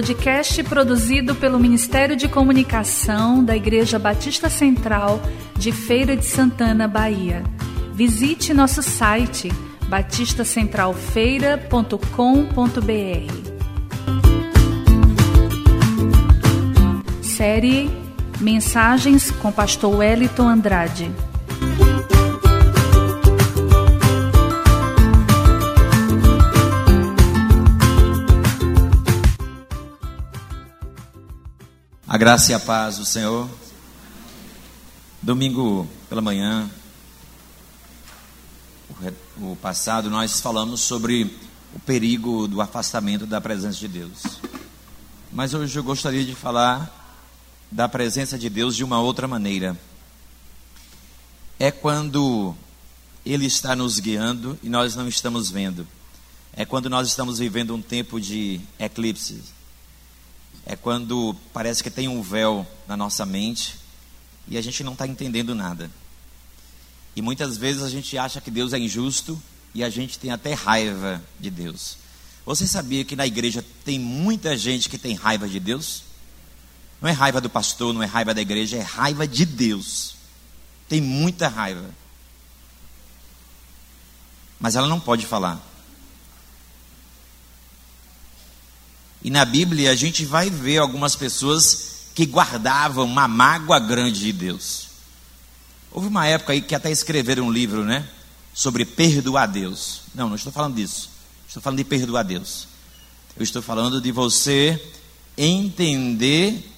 podcast produzido pelo Ministério de Comunicação da Igreja Batista Central de Feira de Santana, Bahia. Visite nosso site batistacentralfeira.com.br. Série Mensagens com Pastor Wellington Andrade. Graça e a paz do Senhor. Domingo pela manhã, o passado, nós falamos sobre o perigo do afastamento da presença de Deus. Mas hoje eu gostaria de falar da presença de Deus de uma outra maneira. É quando Ele está nos guiando e nós não estamos vendo. É quando nós estamos vivendo um tempo de eclipse, é quando parece que tem um véu na nossa mente e a gente não está entendendo nada. E muitas vezes a gente acha que Deus é injusto e a gente tem até raiva de Deus. Você sabia que na igreja tem muita gente que tem raiva de Deus? Não é raiva do pastor, não é raiva da igreja, é raiva de Deus. Tem muita raiva. Mas ela não pode falar. E na Bíblia a gente vai ver algumas pessoas que guardavam uma mágoa grande de Deus. Houve uma época aí que até escreveram um livro, né? Sobre perdoar Deus. Não, não estou falando disso. Estou falando de perdoar Deus. Eu estou falando de você entender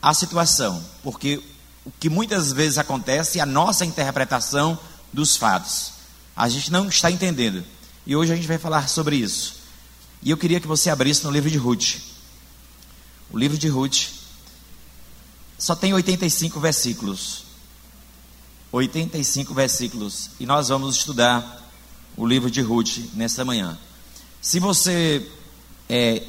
a situação. Porque o que muitas vezes acontece é a nossa interpretação dos fatos. A gente não está entendendo. E hoje a gente vai falar sobre isso. E eu queria que você abrisse no livro de Ruth. O livro de Ruth só tem 85 versículos. 85 versículos. E nós vamos estudar o livro de Ruth nesta manhã. Se você é,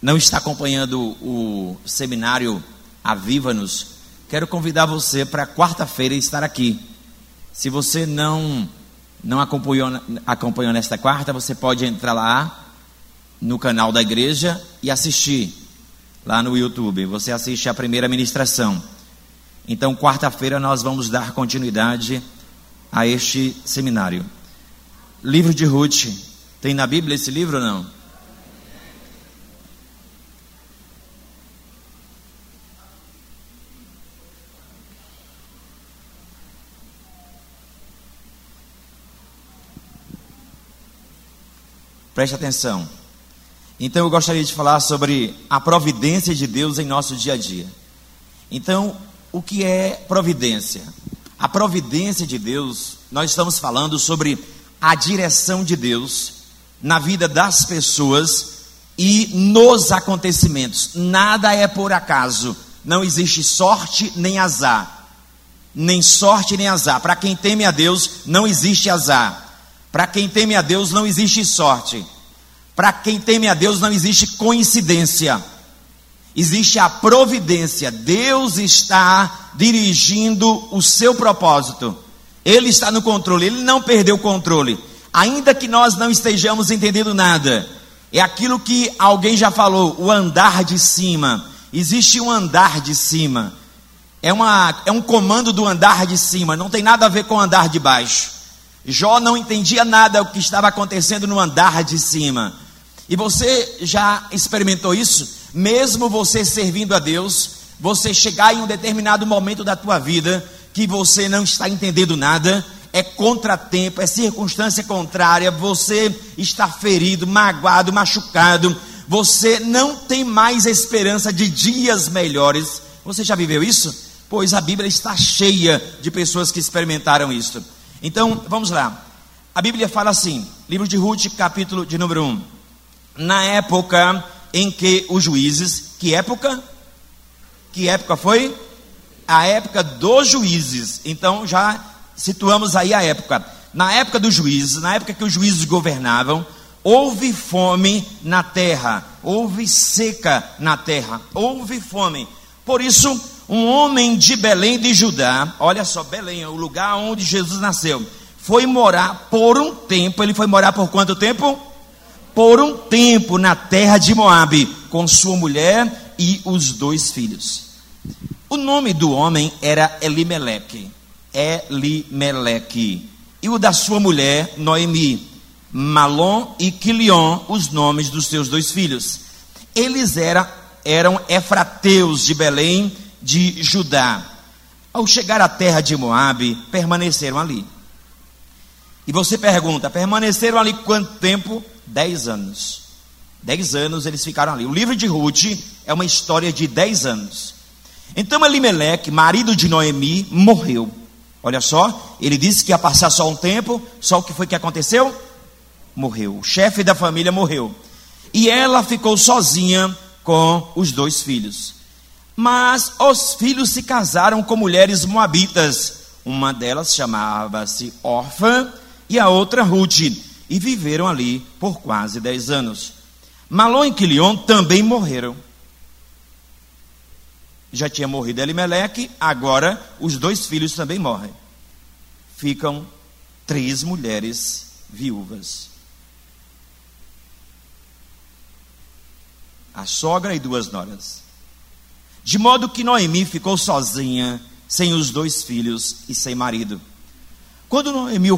não está acompanhando o seminário Aviva-nos, quero convidar você para quarta-feira estar aqui. Se você não não acompanhou, acompanhou nesta quarta, você pode entrar lá no canal da igreja e assistir lá no YouTube. Você assiste a primeira ministração. Então, quarta-feira, nós vamos dar continuidade a este seminário. Livro de Ruth. Tem na Bíblia esse livro ou não? Preste atenção. Então eu gostaria de falar sobre a providência de Deus em nosso dia a dia. Então, o que é providência? A providência de Deus, nós estamos falando sobre a direção de Deus na vida das pessoas e nos acontecimentos. Nada é por acaso. Não existe sorte nem azar. Nem sorte nem azar. Para quem teme a Deus, não existe azar. Para quem teme a Deus, não existe sorte. Para quem teme a Deus não existe coincidência, existe a providência. Deus está dirigindo o seu propósito, Ele está no controle, Ele não perdeu o controle, ainda que nós não estejamos entendendo nada. É aquilo que alguém já falou, o andar de cima. Existe um andar de cima. É, uma, é um comando do andar de cima, não tem nada a ver com o andar de baixo. Jó não entendia nada do que estava acontecendo no andar de cima. E você já experimentou isso? Mesmo você servindo a Deus, você chegar em um determinado momento da tua vida que você não está entendendo nada, é contratempo, é circunstância contrária, você está ferido, magoado, machucado, você não tem mais esperança de dias melhores. Você já viveu isso? Pois a Bíblia está cheia de pessoas que experimentaram isso. Então, vamos lá. A Bíblia fala assim, livro de Ruth, capítulo de número 1 na época em que os juízes, que época? Que época foi? A época dos juízes. Então já situamos aí a época. Na época dos juízes, na época que os juízes governavam, houve fome na terra, houve seca na terra, houve fome. Por isso, um homem de Belém de Judá, olha só, Belém é o lugar onde Jesus nasceu, foi morar por um tempo. Ele foi morar por quanto tempo? Por um tempo na terra de Moabe com sua mulher e os dois filhos. O nome do homem era Elimeleque, Elimeleque, e o da sua mulher Noemi, Malom e Quilion, os nomes dos seus dois filhos. Eles era, eram efrateus de Belém de Judá. Ao chegar à terra de Moabe, permaneceram ali. E você pergunta, permaneceram ali quanto tempo? Dez anos. Dez anos eles ficaram ali. O livro de Ruth é uma história de dez anos. Então Elimeleque, marido de Noemi, morreu. Olha só, ele disse que ia passar só um tempo, só o que foi que aconteceu? Morreu. O chefe da família morreu. E ela ficou sozinha com os dois filhos. Mas os filhos se casaram com mulheres moabitas. Uma delas chamava-se Orfa e a outra Ruth. E viveram ali por quase dez anos. Malon e Quilion também morreram. Já tinha morrido Elimeleque, agora os dois filhos também morrem. Ficam três mulheres viúvas. A sogra e duas noras. De modo que Noemi ficou sozinha, sem os dois filhos e sem marido. Quando Noemi,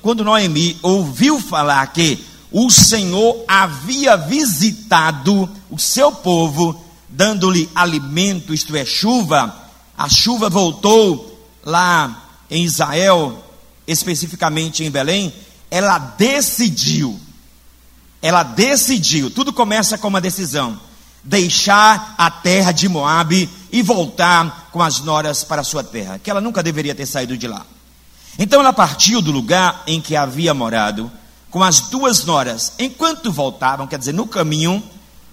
quando Noemi ouviu falar que o Senhor havia visitado o seu povo, dando-lhe alimento, isto é, chuva. A chuva voltou lá em Israel, especificamente em Belém. Ela decidiu, ela decidiu, tudo começa com uma decisão: deixar a terra de Moabe e voltar com as noras para a sua terra, que ela nunca deveria ter saído de lá. Então ela partiu do lugar em que havia morado com as duas noras, enquanto voltavam, quer dizer, no caminho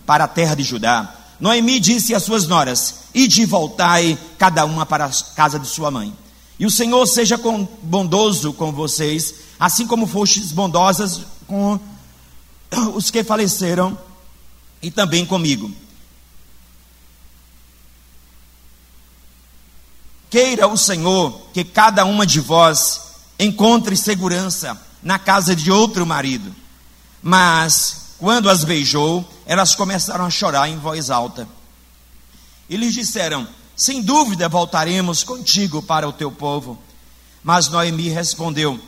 para a terra de Judá, Noemi disse às suas noras: Ide e voltai, cada uma para a casa de sua mãe. E o Senhor seja bondoso com vocês, assim como fostes bondosas com os que faleceram e também comigo. Queira o Senhor que cada uma de vós encontre segurança na casa de outro marido. Mas, quando as beijou, elas começaram a chorar em voz alta. E lhes disseram: Sem dúvida voltaremos contigo para o teu povo. Mas Noemi respondeu: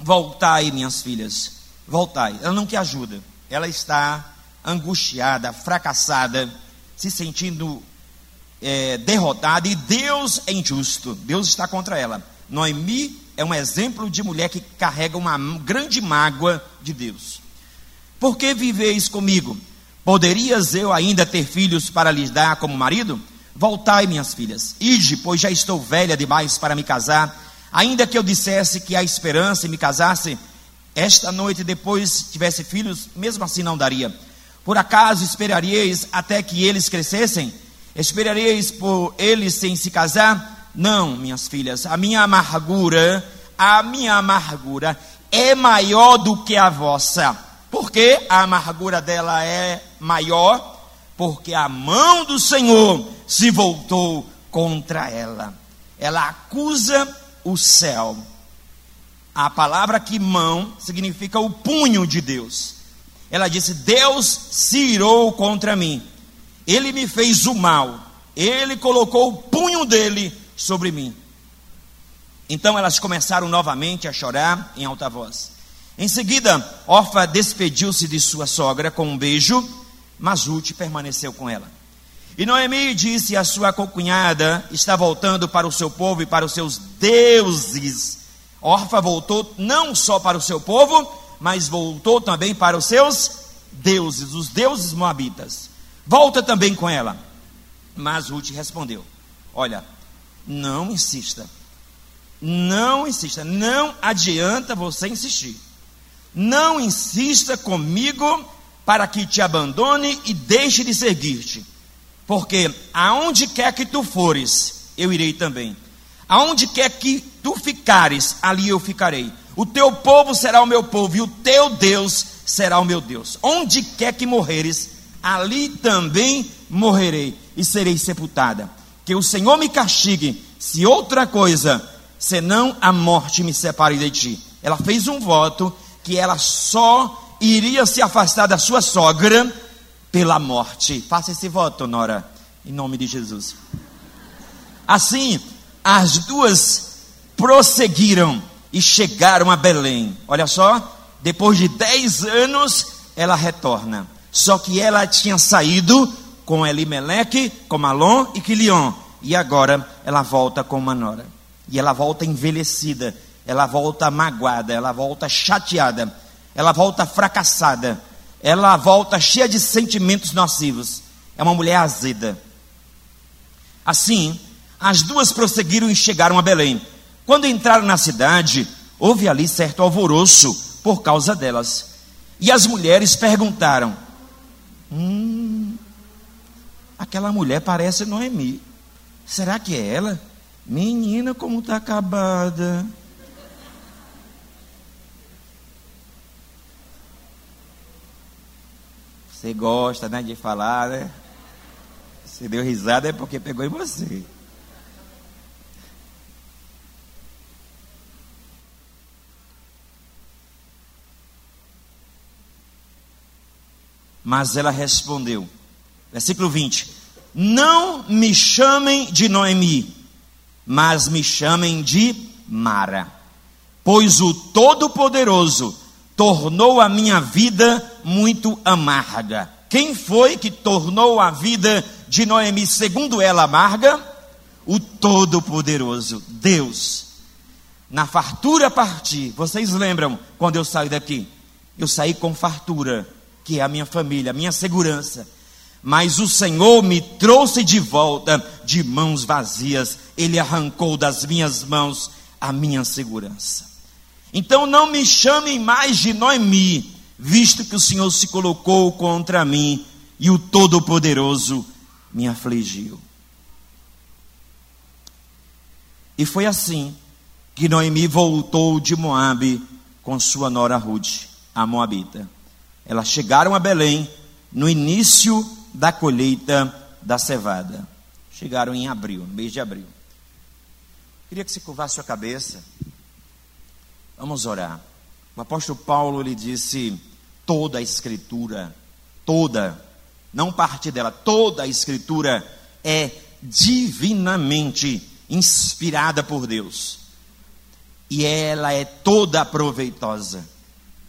Voltai, minhas filhas, voltai. Ela não quer ajuda. Ela está angustiada, fracassada, se sentindo é, derrotada, e Deus é injusto. Deus está contra ela. Noemi é um exemplo de mulher que carrega uma grande mágoa de Deus. Por que viveis comigo? Poderias eu ainda ter filhos para lhes dar como marido? Voltai, minhas filhas, ide, pois já estou velha demais para me casar. Ainda que eu dissesse que há esperança e me casasse, esta noite depois tivesse filhos, mesmo assim não daria. Por acaso esperaríeis até que eles crescessem? Esperaríeis por eles sem se casar? Não, minhas filhas, a minha amargura, a minha amargura é maior do que a vossa. Por que a amargura dela é maior? Porque a mão do Senhor se voltou contra ela. Ela acusa o céu. A palavra que mão significa o punho de Deus. Ela disse: Deus se irou contra mim. Ele me fez o mal. Ele colocou o punho dele sobre mim. Então elas começaram novamente a chorar em alta voz. Em seguida, Orfa despediu-se de sua sogra com um beijo, mas Ruth permaneceu com ela. E Noemi disse à sua concunhada: Está voltando para o seu povo e para os seus deuses. Orfa voltou não só para o seu povo, mas voltou também para os seus deuses, os deuses moabitas. Volta também com ela. Mas Ruth respondeu: Olha, não insista. Não insista. Não adianta você insistir. Não insista comigo para que te abandone e deixe de seguir-te. Porque aonde quer que tu fores, eu irei também. Aonde quer que tu ficares, ali eu ficarei. O teu povo será o meu povo e o teu Deus será o meu Deus. Onde quer que morreres, ali também morrerei e serei sepultada que o Senhor me castigue, se outra coisa, senão a morte me separe de ti. Ela fez um voto que ela só iria se afastar da sua sogra pela morte. Faça esse voto, Nora, em nome de Jesus. Assim, as duas prosseguiram e chegaram a Belém. Olha só, depois de dez anos, ela retorna. Só que ela tinha saído com Elimeleque, com Malom e Quilion. E agora ela volta com Manora. E ela volta envelhecida, ela volta magoada, ela volta chateada, ela volta fracassada, ela volta cheia de sentimentos nocivos. É uma mulher azeda. Assim, as duas prosseguiram e chegaram a Belém. Quando entraram na cidade, houve ali certo alvoroço por causa delas. E as mulheres perguntaram: Hum, aquela mulher parece Noemi. Será que é ela? Menina, como está acabada. Você gosta, né, de falar, né? Você deu risada é porque pegou em você. Mas ela respondeu, versículo 20: Não me chamem de Noemi, mas me chamem de Mara, pois o Todo-Poderoso tornou a minha vida muito amarga. Quem foi que tornou a vida de Noemi, segundo ela, amarga? O Todo-Poderoso, Deus. Na fartura parti. Vocês lembram quando eu saí daqui? Eu saí com fartura que é a minha família, a minha segurança. Mas o Senhor me trouxe de volta de mãos vazias, Ele arrancou das minhas mãos a minha segurança. Então não me chamem mais de Noemi, visto que o Senhor se colocou contra mim e o Todo-Poderoso me afligiu. E foi assim que Noemi voltou de Moabe com sua nora Ruth, a Moabita. Elas chegaram a Belém no início da colheita da cevada. Chegaram em abril, no mês de abril. Queria que você curvasse sua cabeça. Vamos orar. O apóstolo Paulo lhe disse: toda a escritura, toda, não parte dela, toda a escritura é divinamente inspirada por Deus. E ela é toda proveitosa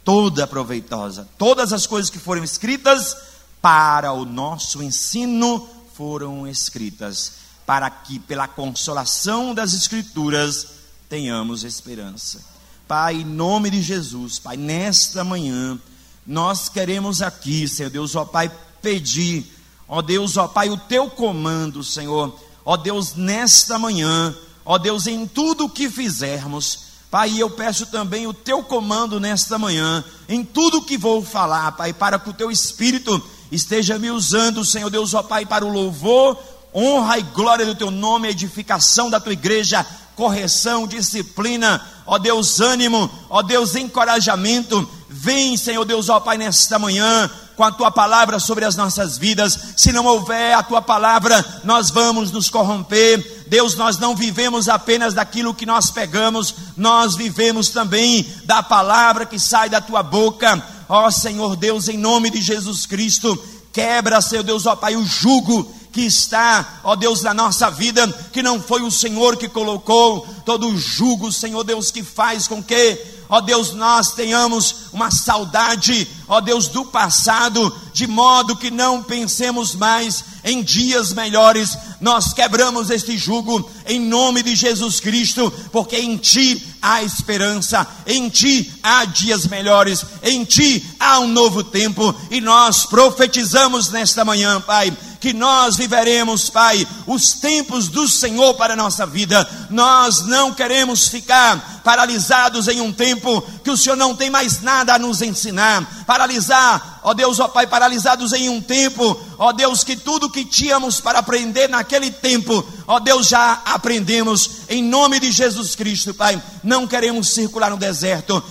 toda proveitosa. Todas as coisas que foram escritas para o nosso ensino foram escritas, para que pela consolação das Escrituras tenhamos esperança. Pai, em nome de Jesus, Pai, nesta manhã, nós queremos aqui, Senhor Deus, ó Pai, pedir, ó Deus, ó Pai, o teu comando, Senhor, ó Deus, nesta manhã, ó Deus, em tudo o que fizermos, Pai, eu peço também o teu comando nesta manhã, em tudo que vou falar, Pai, para que o teu Espírito esteja me usando, Senhor Deus, ó Pai, para o louvor, honra e glória do teu nome, edificação da tua igreja, correção, disciplina, ó Deus, ânimo, ó Deus, encorajamento. Vem, Senhor Deus, ó Pai, nesta manhã, com a tua palavra sobre as nossas vidas. Se não houver a tua palavra, nós vamos nos corromper. Deus, nós não vivemos apenas daquilo que nós pegamos, nós vivemos também da palavra que sai da tua boca. Ó Senhor Deus, em nome de Jesus Cristo, quebra, Senhor Deus, ó Pai, o jugo que está, ó Deus, na nossa vida, que não foi o Senhor que colocou todo o jugo, Senhor Deus, que faz com que ó Deus, nós tenhamos uma saudade, ó Deus, do passado, de modo que não pensemos mais em dias melhores. Nós quebramos este jugo em nome de Jesus Cristo, porque em Ti há esperança, em Ti há dias melhores, em Ti há um novo tempo, e nós profetizamos nesta manhã, Pai que nós viveremos, Pai, os tempos do Senhor para a nossa vida. Nós não queremos ficar paralisados em um tempo que o Senhor não tem mais nada a nos ensinar. Paralisar, ó Deus, ó Pai, paralisados em um tempo, ó Deus, que tudo que tínhamos para aprender naquele tempo, ó Deus, já aprendemos. Em nome de Jesus Cristo, Pai, não queremos circular no deserto.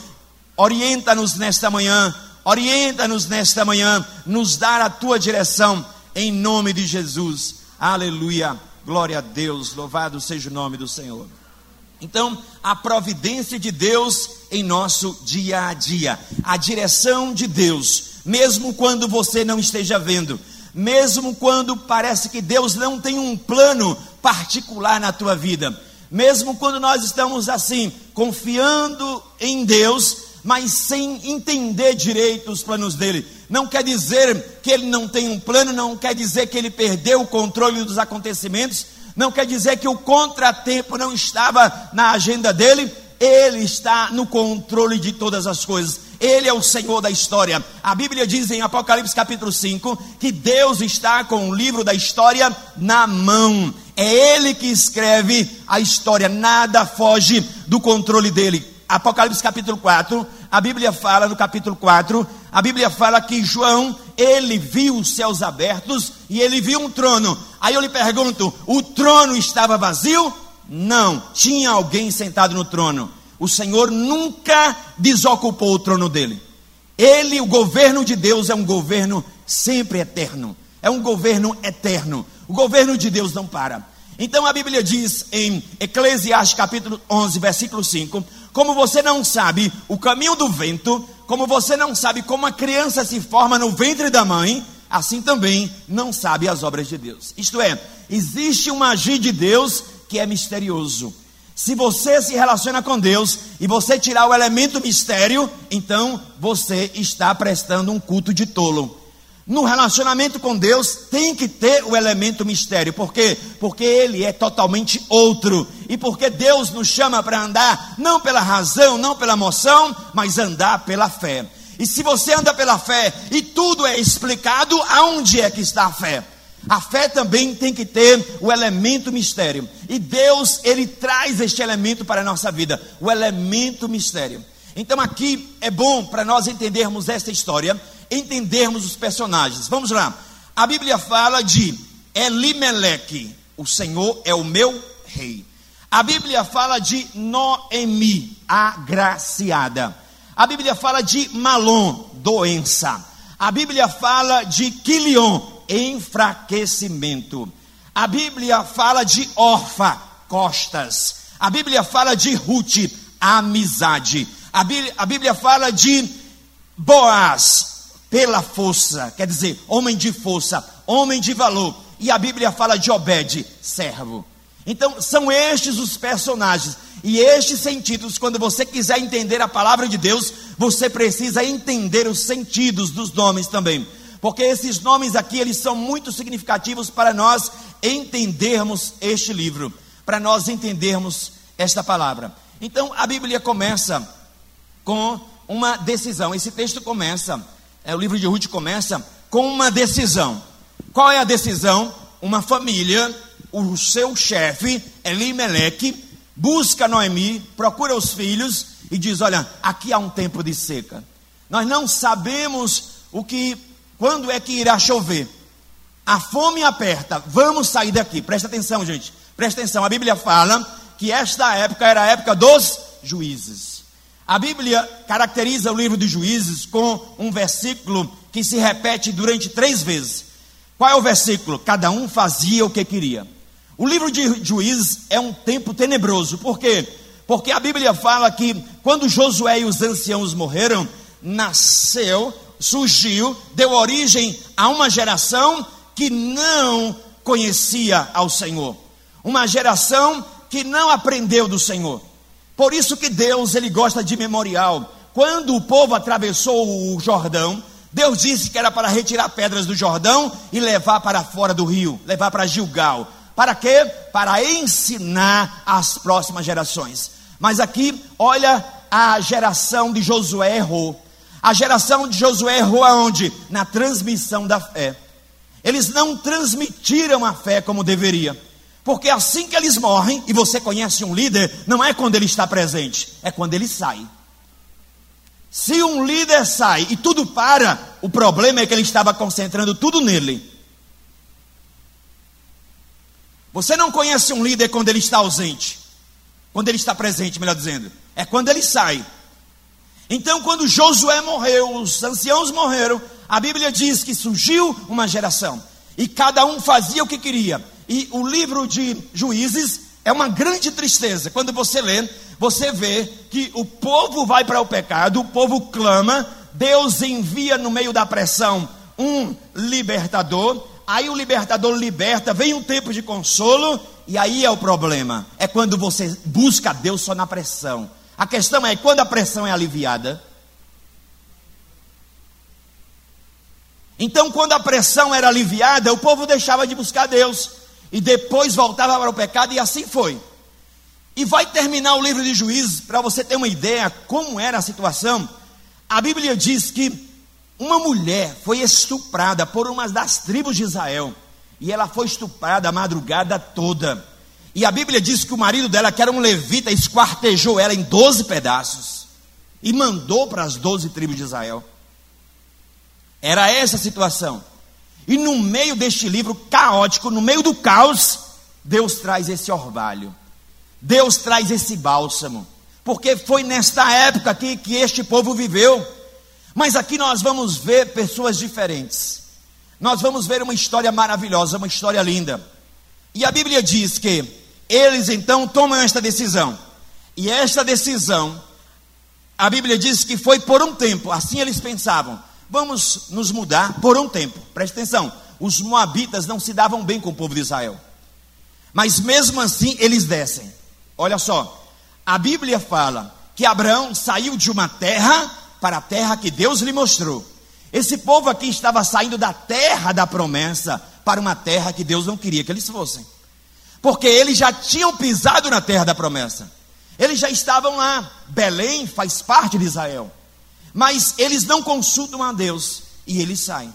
Orienta-nos nesta manhã, orienta-nos nesta manhã, nos dar a tua direção em nome de Jesus. Aleluia. Glória a Deus. Louvado seja o nome do Senhor. Então, a providência de Deus em nosso dia a dia, a direção de Deus, mesmo quando você não esteja vendo, mesmo quando parece que Deus não tem um plano particular na tua vida, mesmo quando nós estamos assim, confiando em Deus, mas sem entender direito os planos dele. Não quer dizer que ele não tem um plano, não quer dizer que ele perdeu o controle dos acontecimentos, não quer dizer que o contratempo não estava na agenda dele, ele está no controle de todas as coisas. Ele é o Senhor da história. A Bíblia diz em Apocalipse capítulo 5 que Deus está com o livro da história na mão. É Ele que escreve a história, nada foge do controle dele. Apocalipse capítulo 4, a Bíblia fala no capítulo 4, a Bíblia fala que João, ele viu os céus abertos e ele viu um trono. Aí eu lhe pergunto: o trono estava vazio? Não, tinha alguém sentado no trono. O Senhor nunca desocupou o trono dele. Ele, o governo de Deus, é um governo sempre eterno. É um governo eterno. O governo de Deus não para. Então a Bíblia diz em Eclesiastes capítulo 11, versículo 5: Como você não sabe o caminho do vento, como você não sabe como a criança se forma no ventre da mãe, assim também não sabe as obras de Deus. Isto é, existe um agir de Deus que é misterioso. Se você se relaciona com Deus e você tirar o elemento mistério, então você está prestando um culto de tolo. No relacionamento com Deus tem que ter o elemento mistério. Por quê? Porque ele é totalmente outro. E porque Deus nos chama para andar não pela razão, não pela emoção, mas andar pela fé. E se você anda pela fé e tudo é explicado, aonde é que está a fé? A fé também tem que ter o elemento mistério. E Deus, ele traz este elemento para a nossa vida, o elemento mistério. Então aqui é bom para nós entendermos esta história, entendermos os personagens. Vamos lá. A Bíblia fala de Elimeleque, o Senhor é o meu rei. A Bíblia fala de Noemi, agraciada. A Bíblia fala de Malom, doença. A Bíblia fala de Quilion, enfraquecimento. A Bíblia fala de Orfa, costas. A Bíblia fala de Ruth, amizade. A Bíblia, a Bíblia fala de Boaz, pela força, quer dizer, homem de força, homem de valor. E a Bíblia fala de Obed, servo. Então, são estes os personagens. E estes sentidos, quando você quiser entender a palavra de Deus, você precisa entender os sentidos dos nomes também. Porque esses nomes aqui, eles são muito significativos para nós entendermos este livro, para nós entendermos esta palavra. Então, a Bíblia começa com uma decisão. Esse texto começa, é, o livro de Ruth começa com uma decisão. Qual é a decisão? Uma família, o seu chefe, Elimeleque, busca Noemi, procura os filhos e diz: Olha, aqui há um tempo de seca. Nós não sabemos o que, quando é que irá chover. A fome aperta, vamos sair daqui. Presta atenção, gente. Presta atenção. A Bíblia fala que esta época era a época dos juízes. A Bíblia caracteriza o livro de Juízes com um versículo que se repete durante três vezes. Qual é o versículo? Cada um fazia o que queria. O livro de Juízes é um tempo tenebroso, por quê? Porque a Bíblia fala que quando Josué e os anciãos morreram, nasceu, surgiu, deu origem a uma geração que não conhecia ao Senhor, uma geração que não aprendeu do Senhor. Por isso que Deus ele gosta de memorial. Quando o povo atravessou o Jordão, Deus disse que era para retirar pedras do Jordão e levar para fora do rio, levar para Gilgal. Para quê? Para ensinar as próximas gerações. Mas aqui, olha, a geração de Josué errou. A geração de Josué errou aonde? Na transmissão da fé. Eles não transmitiram a fé como deveria. Porque assim que eles morrem, e você conhece um líder, não é quando ele está presente, é quando ele sai. Se um líder sai e tudo para, o problema é que ele estava concentrando tudo nele. Você não conhece um líder quando ele está ausente, quando ele está presente, melhor dizendo, é quando ele sai. Então, quando Josué morreu, os anciãos morreram, a Bíblia diz que surgiu uma geração e cada um fazia o que queria. E o livro de Juízes É uma grande tristeza. Quando você lê, você vê que o povo vai para o pecado, o povo clama, Deus envia no meio da pressão um libertador, aí o libertador liberta, vem um tempo de consolo, e aí é o problema. É quando você busca Deus só na pressão. A questão é quando a pressão é aliviada. Então, quando a pressão era aliviada, o povo deixava de buscar Deus e depois voltava para o pecado, e assim foi. E vai terminar o livro de Juízes, para você ter uma ideia como era a situação. A Bíblia diz que uma mulher foi estuprada por uma das tribos de Israel, e ela foi estuprada a madrugada toda. E a Bíblia diz que o marido dela, que era um levita, esquartejou ela em 12 pedaços e mandou para as 12 tribos de Israel. Era essa a situação. E no meio deste livro caótico, no meio do caos, Deus traz esse orvalho. Deus traz esse bálsamo. Porque foi nesta época aqui que este povo viveu. Mas aqui nós vamos ver pessoas diferentes. Nós vamos ver uma história maravilhosa, uma história linda. E a Bíblia diz que eles então tomam esta decisão. E esta decisão, a Bíblia diz que foi por um tempo, assim eles pensavam. Vamos nos mudar por um tempo. Preste atenção: os moabitas não se davam bem com o povo de Israel. Mas mesmo assim eles descem. Olha só, a Bíblia fala que Abraão saiu de uma terra para a terra que Deus lhe mostrou. Esse povo aqui estava saindo da terra da promessa para uma terra que Deus não queria que eles fossem. Porque eles já tinham pisado na terra da promessa. Eles já estavam lá. Belém faz parte de Israel. Mas eles não consultam a Deus e eles saem.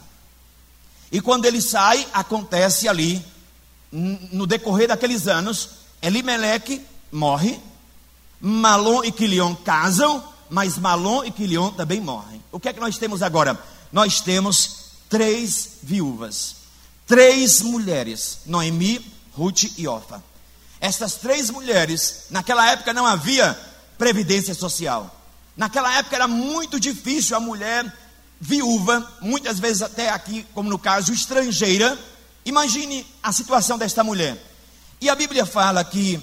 E quando eles saem, acontece ali, no decorrer daqueles anos, Elimeleque morre, Malom e Quilion casam, mas Malom e Quilion também morrem. O que é que nós temos agora? Nós temos três viúvas, três mulheres, Noemi, Ruth e Orfa. Essas três mulheres, naquela época não havia previdência social. Naquela época era muito difícil a mulher viúva, muitas vezes até aqui, como no caso, estrangeira. Imagine a situação desta mulher. E a Bíblia fala que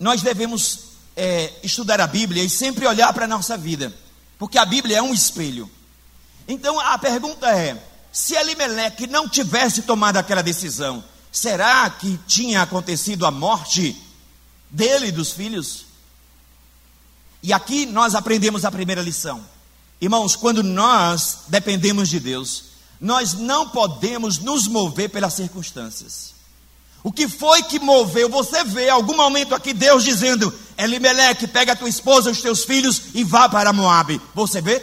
nós devemos é, estudar a Bíblia e sempre olhar para a nossa vida, porque a Bíblia é um espelho. Então a pergunta é: se Elimeleque não tivesse tomado aquela decisão, será que tinha acontecido a morte dele e dos filhos? E aqui nós aprendemos a primeira lição. Irmãos, quando nós dependemos de Deus, nós não podemos nos mover pelas circunstâncias. O que foi que moveu? Você vê algum momento aqui Deus dizendo: Elimeleque, pega a tua esposa, os teus filhos e vá para Moabe. Você vê?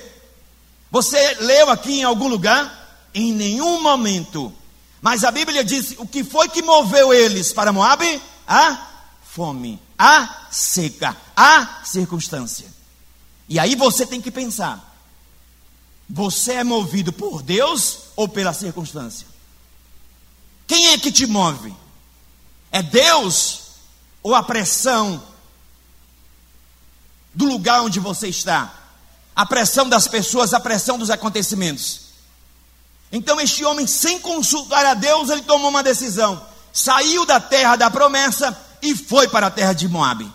Você leu aqui em algum lugar? Em nenhum momento. Mas a Bíblia diz: o que foi que moveu eles para Moabe? A fome a seca, a circunstância. E aí você tem que pensar: você é movido por Deus ou pela circunstância? Quem é que te move? É Deus ou a pressão do lugar onde você está? A pressão das pessoas, a pressão dos acontecimentos. Então, este homem, sem consultar a Deus, ele tomou uma decisão. Saiu da terra da promessa e foi para a terra de Moabe.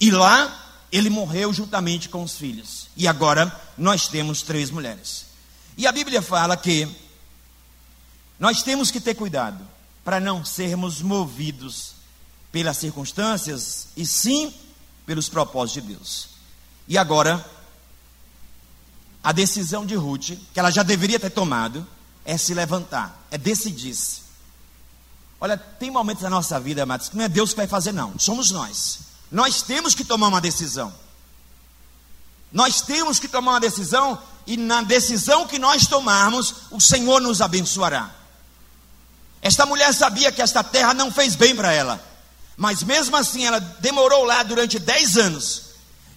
E lá ele morreu juntamente com os filhos. E agora nós temos três mulheres. E a Bíblia fala que nós temos que ter cuidado para não sermos movidos pelas circunstâncias e sim pelos propósitos de Deus. E agora, a decisão de Ruth, que ela já deveria ter tomado, é se levantar, é decidir-se. Olha, tem momentos da nossa vida, amados, que não é Deus que vai fazer, não. Somos nós. Nós temos que tomar uma decisão. Nós temos que tomar uma decisão, e na decisão que nós tomarmos, o Senhor nos abençoará. Esta mulher sabia que esta terra não fez bem para ela, mas mesmo assim ela demorou lá durante 10 anos.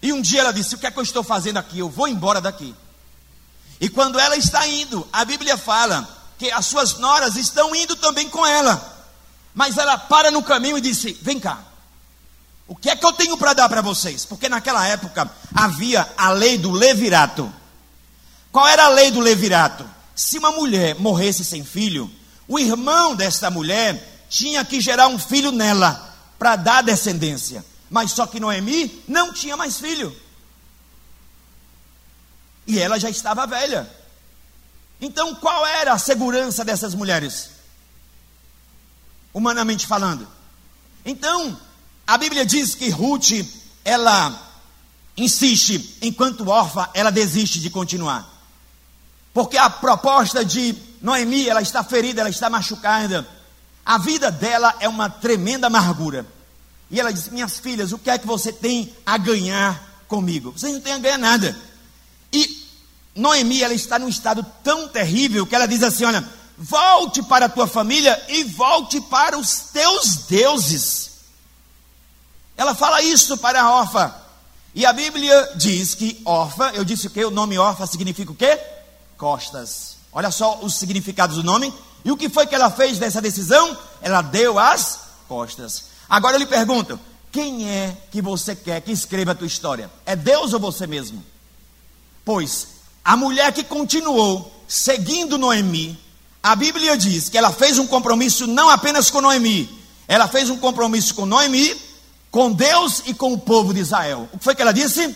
E um dia ela disse: O que é que eu estou fazendo aqui? Eu vou embora daqui. E quando ela está indo, a Bíblia fala que as suas noras estão indo também com ela. Mas ela para no caminho e disse: Vem cá, o que é que eu tenho para dar para vocês? Porque naquela época havia a lei do levirato. Qual era a lei do levirato? Se uma mulher morresse sem filho, o irmão desta mulher tinha que gerar um filho nela, para dar descendência. Mas só que Noemi não tinha mais filho. E ela já estava velha. Então, qual era a segurança dessas mulheres? Humanamente falando. Então, a Bíblia diz que Ruth, ela insiste, enquanto órfã, ela desiste de continuar. Porque a proposta de Noemi, ela está ferida, ela está machucada. A vida dela é uma tremenda amargura. E ela diz: Minhas filhas, o que é que você tem a ganhar comigo? Vocês não têm a ganhar nada. E Noemi, ela está num estado tão terrível que ela diz assim: Olha, volte para a tua família e volte para os teus deuses. Ela fala isso para a órfã. E a Bíblia diz que órfã, eu disse o que? O nome órfã significa o quê? Costas. Olha só os significados do nome. E o que foi que ela fez dessa decisão? Ela deu as costas. Agora eu lhe pergunto: quem é que você quer que escreva a tua história? É Deus ou você mesmo? Pois a mulher que continuou seguindo Noemi, a Bíblia diz que ela fez um compromisso não apenas com Noemi, ela fez um compromisso com Noemi com Deus e com o povo de Israel. O que foi que ela disse?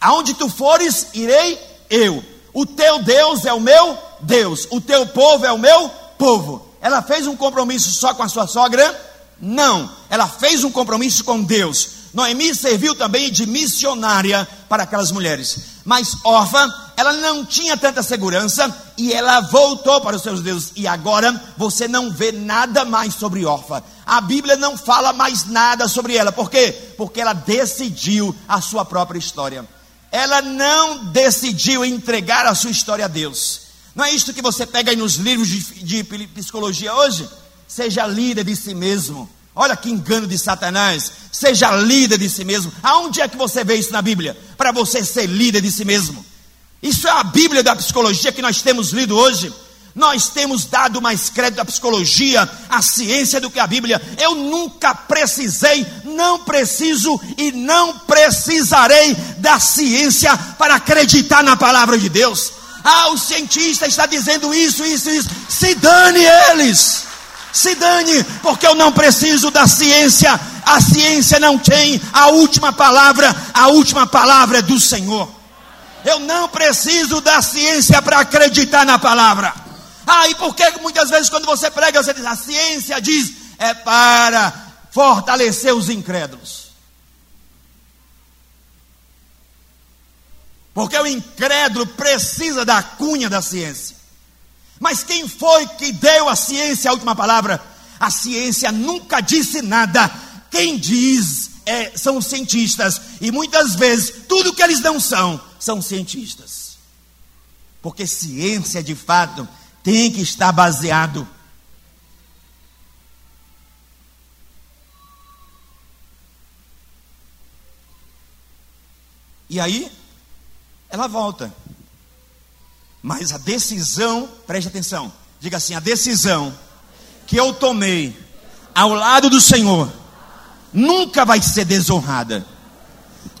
Aonde tu fores, irei eu. O teu Deus é o meu Deus, o teu povo é o meu povo. Ela fez um compromisso só com a sua sogra? Não, ela fez um compromisso com Deus. Noemi serviu também de missionária para aquelas mulheres. Mas órfã, ela não tinha tanta segurança e ela voltou para os seus deuses. E agora você não vê nada mais sobre órfã. A Bíblia não fala mais nada sobre ela. Por quê? Porque ela decidiu a sua própria história. Ela não decidiu entregar a sua história a Deus. Não é isto que você pega aí nos livros de, de psicologia hoje? Seja líder de si mesmo. Olha que engano de Satanás. Seja líder de si mesmo. Aonde é que você vê isso na Bíblia? Para você ser líder de si mesmo. Isso é a Bíblia da psicologia que nós temos lido hoje. Nós temos dado mais crédito à psicologia, à ciência do que à Bíblia. Eu nunca precisei, não preciso e não precisarei da ciência para acreditar na palavra de Deus. Ah, o cientista está dizendo isso, isso, isso. Se dane eles. Se dane, porque eu não preciso da ciência. A ciência não tem a última palavra. A última palavra é do Senhor. Eu não preciso da ciência para acreditar na palavra. Ah, e por que muitas vezes quando você prega, você diz, a ciência diz, é para fortalecer os incrédulos. Porque o incrédulo precisa da cunha da ciência. Mas quem foi que deu à ciência a última palavra? A ciência nunca disse nada. Quem diz é, são os cientistas. E muitas vezes, tudo que eles não são, são cientistas. Porque ciência, de fato, tem que estar baseado. E aí, ela volta. Mas a decisão, preste atenção, diga assim: a decisão que eu tomei ao lado do Senhor nunca vai ser desonrada.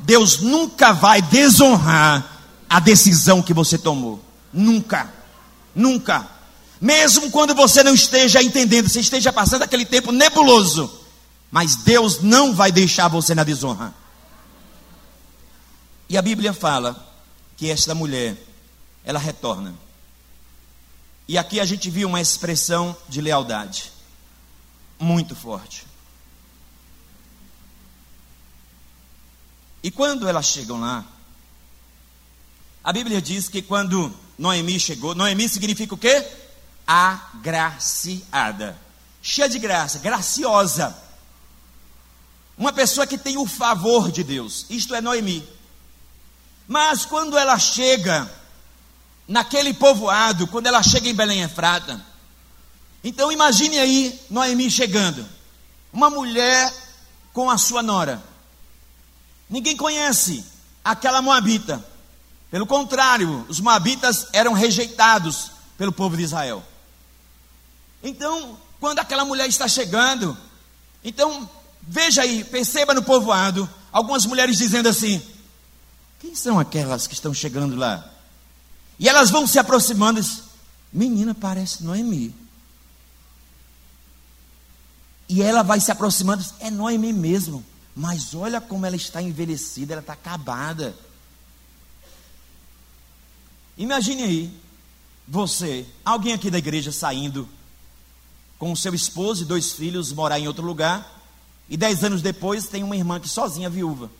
Deus nunca vai desonrar a decisão que você tomou. Nunca. Nunca. Mesmo quando você não esteja entendendo, você esteja passando aquele tempo nebuloso, mas Deus não vai deixar você na desonra. E a Bíblia fala que esta mulher, ela retorna. E aqui a gente viu uma expressão de lealdade muito forte. E quando elas chegam lá, a Bíblia diz que quando Noemi chegou, Noemi significa o quê? Agraciada. Cheia de graça, graciosa. Uma pessoa que tem o favor de Deus. Isto é Noemi. Mas quando ela chega naquele povoado, quando ela chega em Belém Efrata, então imagine aí Noemi chegando. Uma mulher com a sua nora. Ninguém conhece aquela moabita. Pelo contrário, os moabitas eram rejeitados pelo povo de Israel. Então, quando aquela mulher está chegando, então veja aí, perceba no povoado, algumas mulheres dizendo assim: quem são aquelas que estão chegando lá? E elas vão se aproximando diz, menina, parece Noemi. E ela vai se aproximando, é Noemi mesmo. Mas olha como ela está envelhecida, ela está acabada. Imagine aí, você, alguém aqui da igreja saindo com seu esposo e dois filhos morar em outro lugar, e dez anos depois tem uma irmã que sozinha viúva. O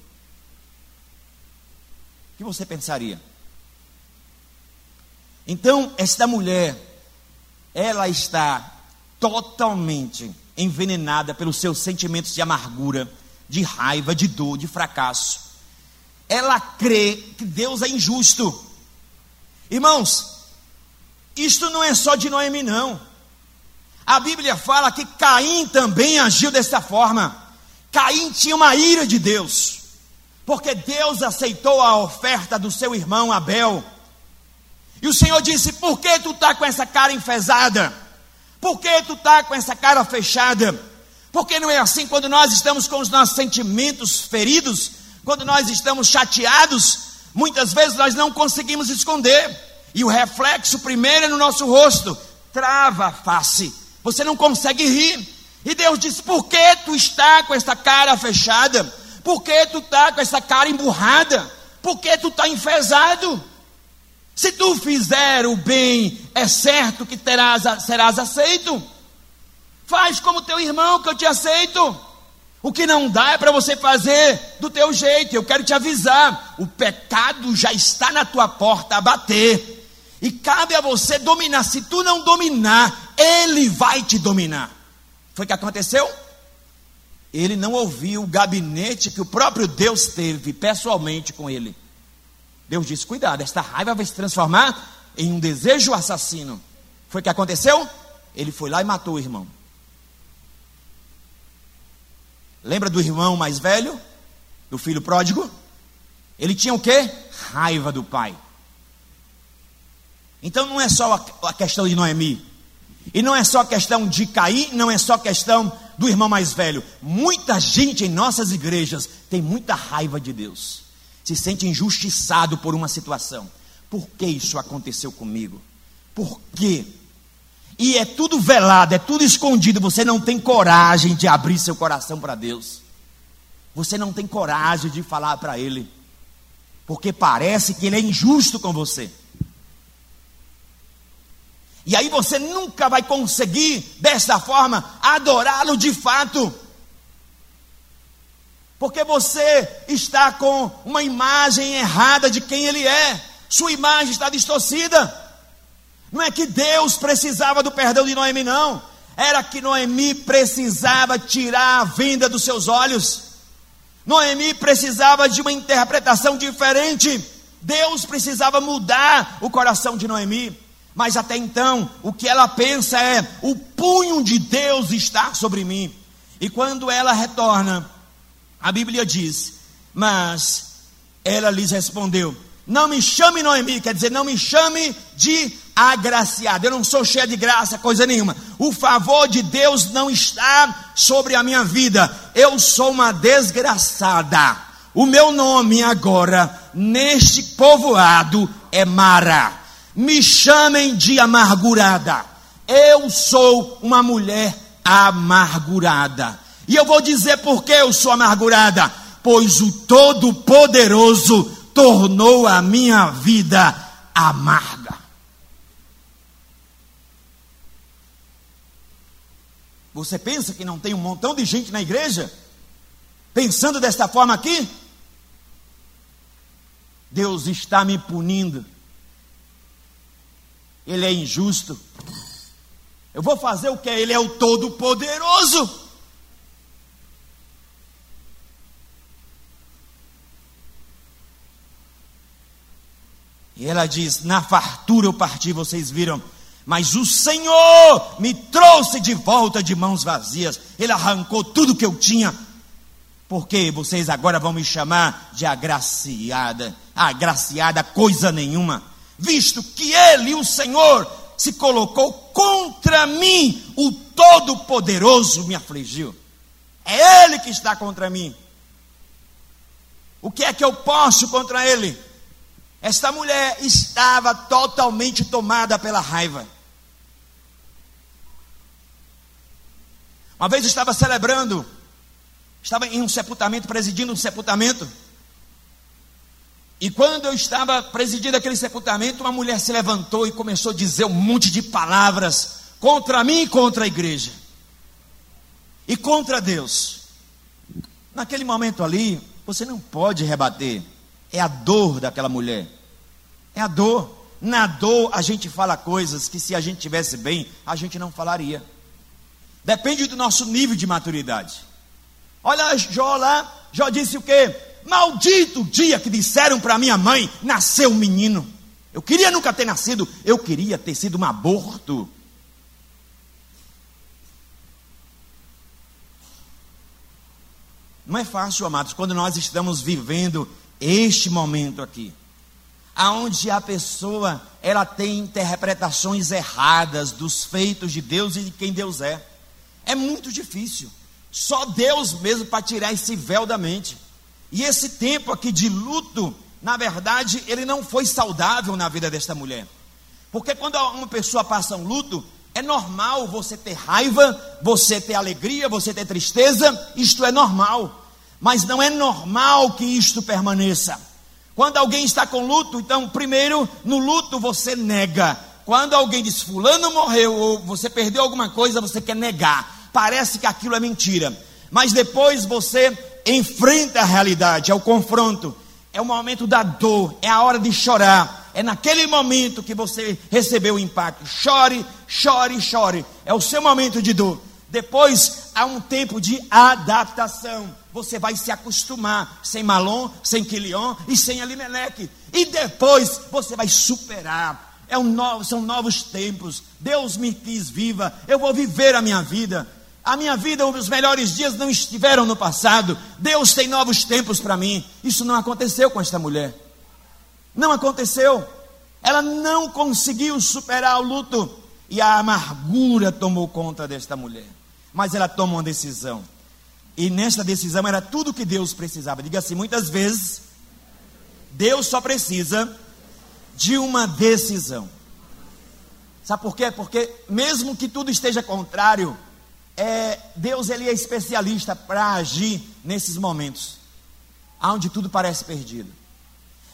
que você pensaria? Então, esta mulher, ela está totalmente envenenada pelos seus sentimentos de amargura, de raiva, de dor, de fracasso. Ela crê que Deus é injusto. Irmãos, isto não é só de Noemi, não. A Bíblia fala que Caim também agiu dessa forma. Caim tinha uma ira de Deus, porque Deus aceitou a oferta do seu irmão Abel. E o Senhor disse: Por que tu está com essa cara enfesada? Por que tu está com essa cara fechada? Porque não é assim quando nós estamos com os nossos sentimentos feridos, quando nós estamos chateados, muitas vezes nós não conseguimos esconder. E o reflexo primeiro é no nosso rosto, trava a face. Você não consegue rir. E Deus diz: Por que tu está com essa cara fechada? Por que tu está com essa cara emburrada? Por que tu está enfesado? Se tu fizer o bem, é certo que terás, serás aceito. Faz como teu irmão que eu te aceito. O que não dá é para você fazer do teu jeito. Eu quero te avisar: o pecado já está na tua porta a bater. E cabe a você dominar. Se tu não dominar, ele vai te dominar. Foi o que aconteceu? Ele não ouviu o gabinete que o próprio Deus teve pessoalmente com ele. Deus disse: cuidado, esta raiva vai se transformar em um desejo assassino. Foi o que aconteceu? Ele foi lá e matou o irmão. Lembra do irmão mais velho? Do filho pródigo? Ele tinha o quê? Raiva do pai. Então não é só a questão de Noemi. E não é só questão de Caim, não é só questão do irmão mais velho. Muita gente em nossas igrejas tem muita raiva de Deus se sente injustiçado por uma situação. Por que isso aconteceu comigo? Por quê? E é tudo velado, é tudo escondido. Você não tem coragem de abrir seu coração para Deus. Você não tem coragem de falar para Ele. Porque parece que Ele é injusto com você. E aí você nunca vai conseguir, dessa forma, adorá-lo de fato porque você está com uma imagem errada de quem Ele é, sua imagem está distorcida. Não é que Deus precisava do perdão de Noemi, não, era que Noemi precisava tirar a venda dos seus olhos. Noemi precisava de uma interpretação diferente. Deus precisava mudar o coração de Noemi. Mas até então, o que ela pensa é: o punho de Deus está sobre mim. E quando ela retorna, a Bíblia diz: Mas ela lhes respondeu: Não me chame Noemi, quer dizer, não me chame de agraciada. Eu não sou cheia de graça, coisa nenhuma. O favor de Deus não está sobre a minha vida. Eu sou uma desgraçada. O meu nome agora, neste povoado, é Mara. Me chamem de amargurada. Eu sou uma mulher amargurada. E eu vou dizer por que eu sou amargurada: pois o Todo-Poderoso tornou a minha vida amarga. Você pensa que não tem um montão de gente na igreja pensando desta forma aqui? Deus está me punindo. Ele é injusto. Eu vou fazer o que? Ele é o Todo-Poderoso. E ela diz: Na fartura eu parti, vocês viram. Mas o Senhor me trouxe de volta de mãos vazias. Ele arrancou tudo que eu tinha. Porque vocês agora vão me chamar de agraciada. Agraciada coisa nenhuma. Visto que Ele, o Senhor, se colocou contra mim, o Todo-Poderoso me afligiu. É Ele que está contra mim. O que é que eu posso contra Ele? Esta mulher estava totalmente tomada pela raiva. Uma vez eu estava celebrando, estava em um sepultamento, presidindo um sepultamento. E quando eu estava presidindo aquele sepultamento, uma mulher se levantou e começou a dizer um monte de palavras contra mim e contra a igreja. E contra Deus. Naquele momento ali, você não pode rebater. É a dor daquela mulher. É a dor. Na dor a gente fala coisas que se a gente tivesse bem, a gente não falaria. Depende do nosso nível de maturidade. Olha Jó lá, Jó disse o quê? Maldito dia que disseram para minha mãe, nasceu um menino. Eu queria nunca ter nascido, eu queria ter sido um aborto. Não é fácil, amados, quando nós estamos vivendo este momento aqui, aonde a pessoa ela tem interpretações erradas dos feitos de Deus e de quem Deus é. É muito difícil. Só Deus mesmo para tirar esse véu da mente. E esse tempo aqui de luto, na verdade, ele não foi saudável na vida desta mulher. Porque quando uma pessoa passa um luto, é normal você ter raiva, você ter alegria, você ter tristeza, isto é normal. Mas não é normal que isto permaneça. Quando alguém está com luto, então, primeiro, no luto você nega. Quando alguém diz fulano morreu ou você perdeu alguma coisa, você quer negar. Parece que aquilo é mentira. Mas depois você enfrenta a realidade, é o confronto, é o momento da dor, é a hora de chorar. É naquele momento que você recebeu o impacto. Chore, chore, chore. É o seu momento de dor. Depois há um tempo de adaptação. Você vai se acostumar sem Malon, sem Quilion e sem Elimeleque. E depois você vai superar. É um novo, são novos tempos. Deus me quis viva. Eu vou viver a minha vida. A minha vida, os melhores dias não estiveram no passado. Deus tem novos tempos para mim. Isso não aconteceu com esta mulher. Não aconteceu. Ela não conseguiu superar o luto. E a amargura tomou conta desta mulher. Mas ela toma uma decisão. E nesta decisão era tudo que Deus precisava. Diga assim: muitas vezes, Deus só precisa de uma decisão. Sabe por quê? Porque mesmo que tudo esteja contrário, é, Deus ele é especialista para agir nesses momentos, onde tudo parece perdido.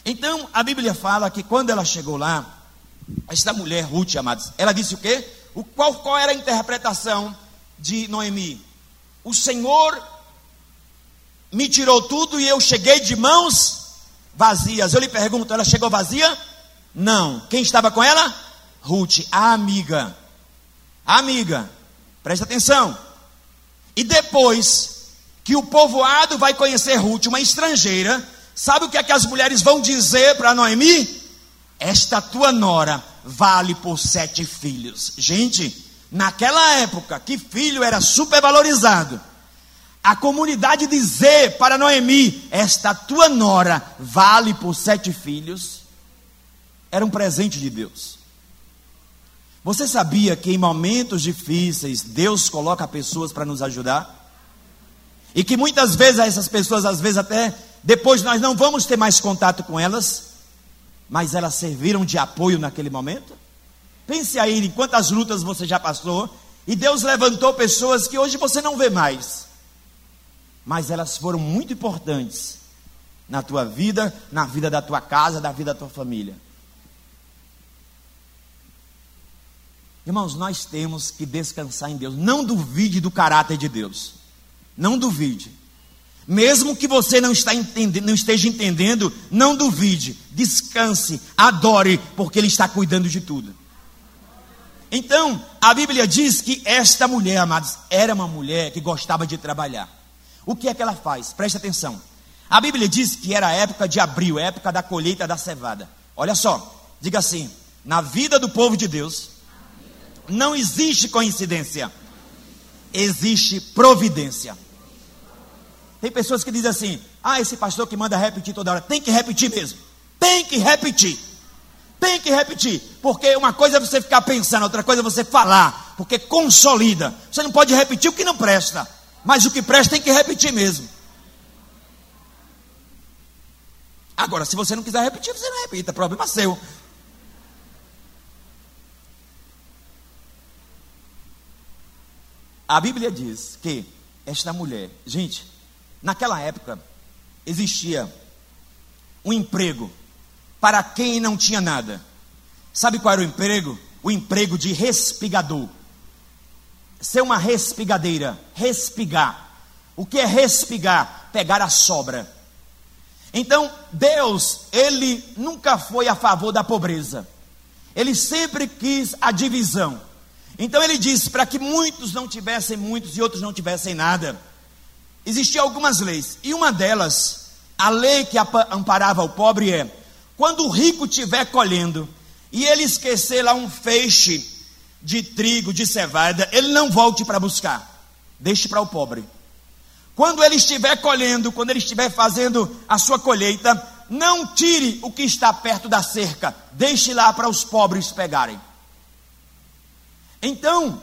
Então, a Bíblia fala que quando ela chegou lá, esta mulher, Ruth, amados, ela disse o quê? O, qual, qual era a interpretação de Noemi? O Senhor me tirou tudo e eu cheguei de mãos vazias. Eu lhe pergunto, ela chegou vazia? Não. Quem estava com ela? Ruth, a amiga. A amiga. Presta atenção. E depois que o povoado vai conhecer Ruth, uma estrangeira, sabe o que é que as mulheres vão dizer para Noemi? Esta tua nora vale por sete filhos. Gente, naquela época que filho era supervalorizado, a comunidade dizer para Noemi: Esta tua nora vale por sete filhos, era um presente de Deus. Você sabia que em momentos difíceis Deus coloca pessoas para nos ajudar? E que muitas vezes essas pessoas, às vezes até depois nós não vamos ter mais contato com elas, mas elas serviram de apoio naquele momento? Pense aí em quantas lutas você já passou e Deus levantou pessoas que hoje você não vê mais, mas elas foram muito importantes na tua vida, na vida da tua casa, na vida da tua família. Irmãos, nós temos que descansar em Deus. Não duvide do caráter de Deus. Não duvide. Mesmo que você não, está entendendo, não esteja entendendo, não duvide. Descanse, adore, porque Ele está cuidando de tudo. Então, a Bíblia diz que esta mulher, amados, era uma mulher que gostava de trabalhar. O que é que ela faz? Preste atenção. A Bíblia diz que era a época de abril, época da colheita da cevada. Olha só, diga assim: na vida do povo de Deus, não existe coincidência, existe providência. Tem pessoas que dizem assim: ah, esse pastor que manda repetir toda hora, tem que repetir mesmo, tem que repetir, tem que repetir, porque uma coisa é você ficar pensando, outra coisa é você falar, porque consolida. Você não pode repetir o que não presta, mas o que presta tem que repetir mesmo. Agora, se você não quiser repetir, você não repita, problema seu. A Bíblia diz que esta mulher, gente, naquela época existia um emprego para quem não tinha nada. Sabe qual era o emprego? O emprego de respigador. Ser uma respigadeira, respigar. O que é respigar? Pegar a sobra. Então, Deus, ele nunca foi a favor da pobreza. Ele sempre quis a divisão. Então ele disse para que muitos não tivessem muitos e outros não tivessem nada. Existiam algumas leis, e uma delas, a lei que amparava o pobre é: quando o rico estiver colhendo e ele esquecer lá um feixe de trigo, de cevada, ele não volte para buscar, deixe para o pobre. Quando ele estiver colhendo, quando ele estiver fazendo a sua colheita, não tire o que está perto da cerca, deixe lá para os pobres pegarem. Então,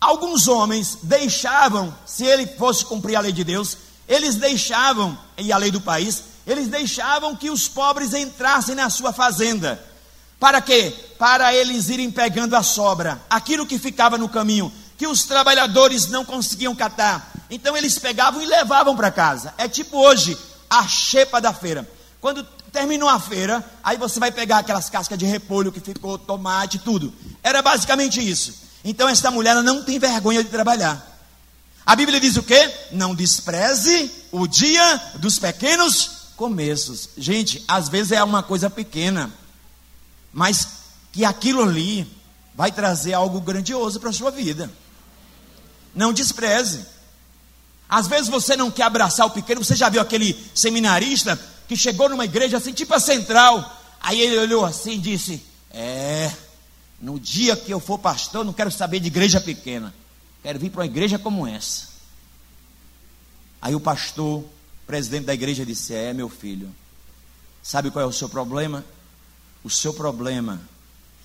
alguns homens deixavam, se ele fosse cumprir a lei de Deus, eles deixavam, e a lei do país, eles deixavam que os pobres entrassem na sua fazenda. Para quê? Para eles irem pegando a sobra, aquilo que ficava no caminho, que os trabalhadores não conseguiam catar. Então eles pegavam e levavam para casa. É tipo hoje, a xepa da feira. Quando terminou a feira, aí você vai pegar aquelas cascas de repolho que ficou, tomate, tudo. Era basicamente isso. Então esta mulher não tem vergonha de trabalhar. A Bíblia diz o quê? Não despreze o dia dos pequenos começos. Gente, às vezes é uma coisa pequena, mas que aquilo ali vai trazer algo grandioso para a sua vida. Não despreze. Às vezes você não quer abraçar o pequeno. Você já viu aquele seminarista que chegou numa igreja assim, tipo a central. Aí ele olhou assim e disse: É, no dia que eu for pastor, não quero saber de igreja pequena. Quero vir para uma igreja como essa. Aí o pastor, presidente da igreja, disse: É, meu filho, sabe qual é o seu problema? O seu problema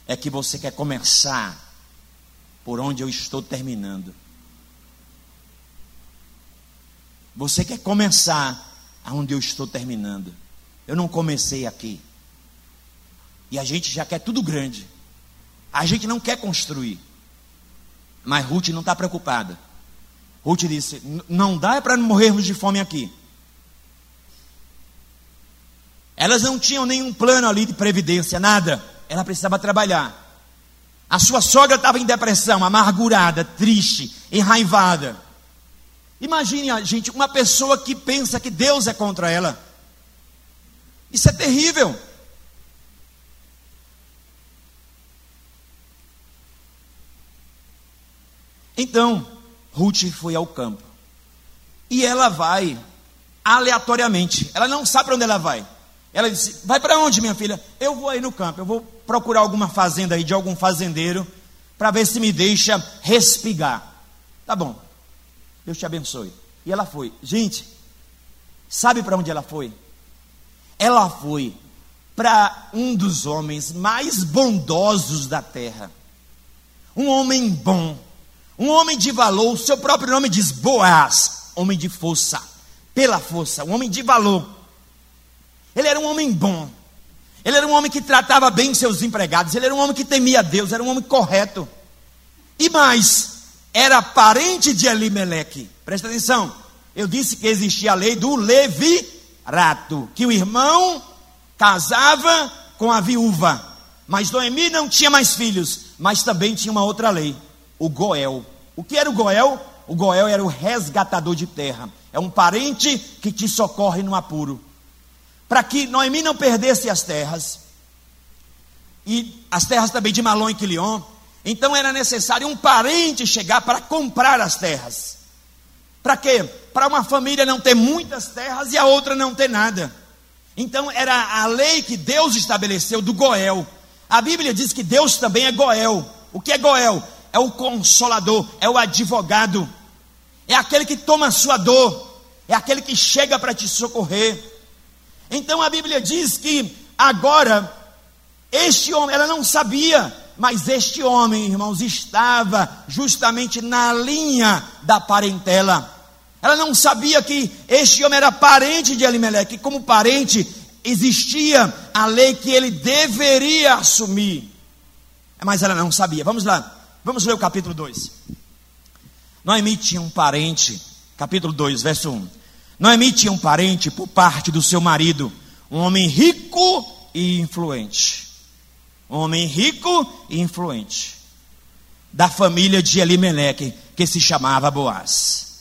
é que você quer começar por onde eu estou terminando. Você quer começar aonde eu estou terminando. Eu não comecei aqui. E a gente já quer tudo grande. A gente não quer construir. Mas Ruth não está preocupada. Ruth disse: Não dá para morrermos de fome aqui. Elas não tinham nenhum plano ali de previdência, nada. Ela precisava trabalhar. A sua sogra estava em depressão, amargurada, triste, enraivada. Imagine, a gente, uma pessoa que pensa que Deus é contra ela. Isso é terrível. Então, Ruth foi ao campo. E ela vai aleatoriamente. Ela não sabe para onde ela vai. Ela disse: Vai para onde, minha filha? Eu vou aí no campo. Eu vou procurar alguma fazenda aí de algum fazendeiro para ver se me deixa respigar. Tá bom. Deus te abençoe. E ela foi. Gente, sabe para onde ela foi? Ela foi para um dos homens mais bondosos da terra. Um homem bom, um homem de valor. O seu próprio nome diz Boaz, homem de força, pela força, um homem de valor. Ele era um homem bom. Ele era um homem que tratava bem seus empregados. Ele era um homem que temia Deus. Era um homem correto. E mais, era parente de Elimeleque. Presta atenção. Eu disse que existia a lei do levirato, que o irmão casava com a viúva. Mas Noemi não tinha mais filhos, mas também tinha uma outra lei, o Goel. O que era o Goel? O Goel era o resgatador de terra. É um parente que te socorre no apuro. Para que Noemi não perdesse as terras, e as terras também de Malon e Quilion, então era necessário um parente chegar para comprar as terras. Para quê? Para uma família não ter muitas terras e a outra não ter nada. Então era a lei que Deus estabeleceu do Goel. A Bíblia diz que Deus também é Goel. O que é Goel? É o consolador, é o advogado, é aquele que toma a sua dor, é aquele que chega para te socorrer. Então a Bíblia diz que agora este homem, ela não sabia mas este homem, irmãos, estava justamente na linha da parentela. Ela não sabia que este homem era parente de Elimeleque, e como parente existia a lei que ele deveria assumir. Mas ela não sabia. Vamos lá, vamos ler o capítulo 2. Noemi tinha um parente, capítulo 2, verso 1. Noemi tinha um parente por parte do seu marido, um homem rico e influente. Um homem rico e influente. Da família de Elimeleque, que se chamava Boaz.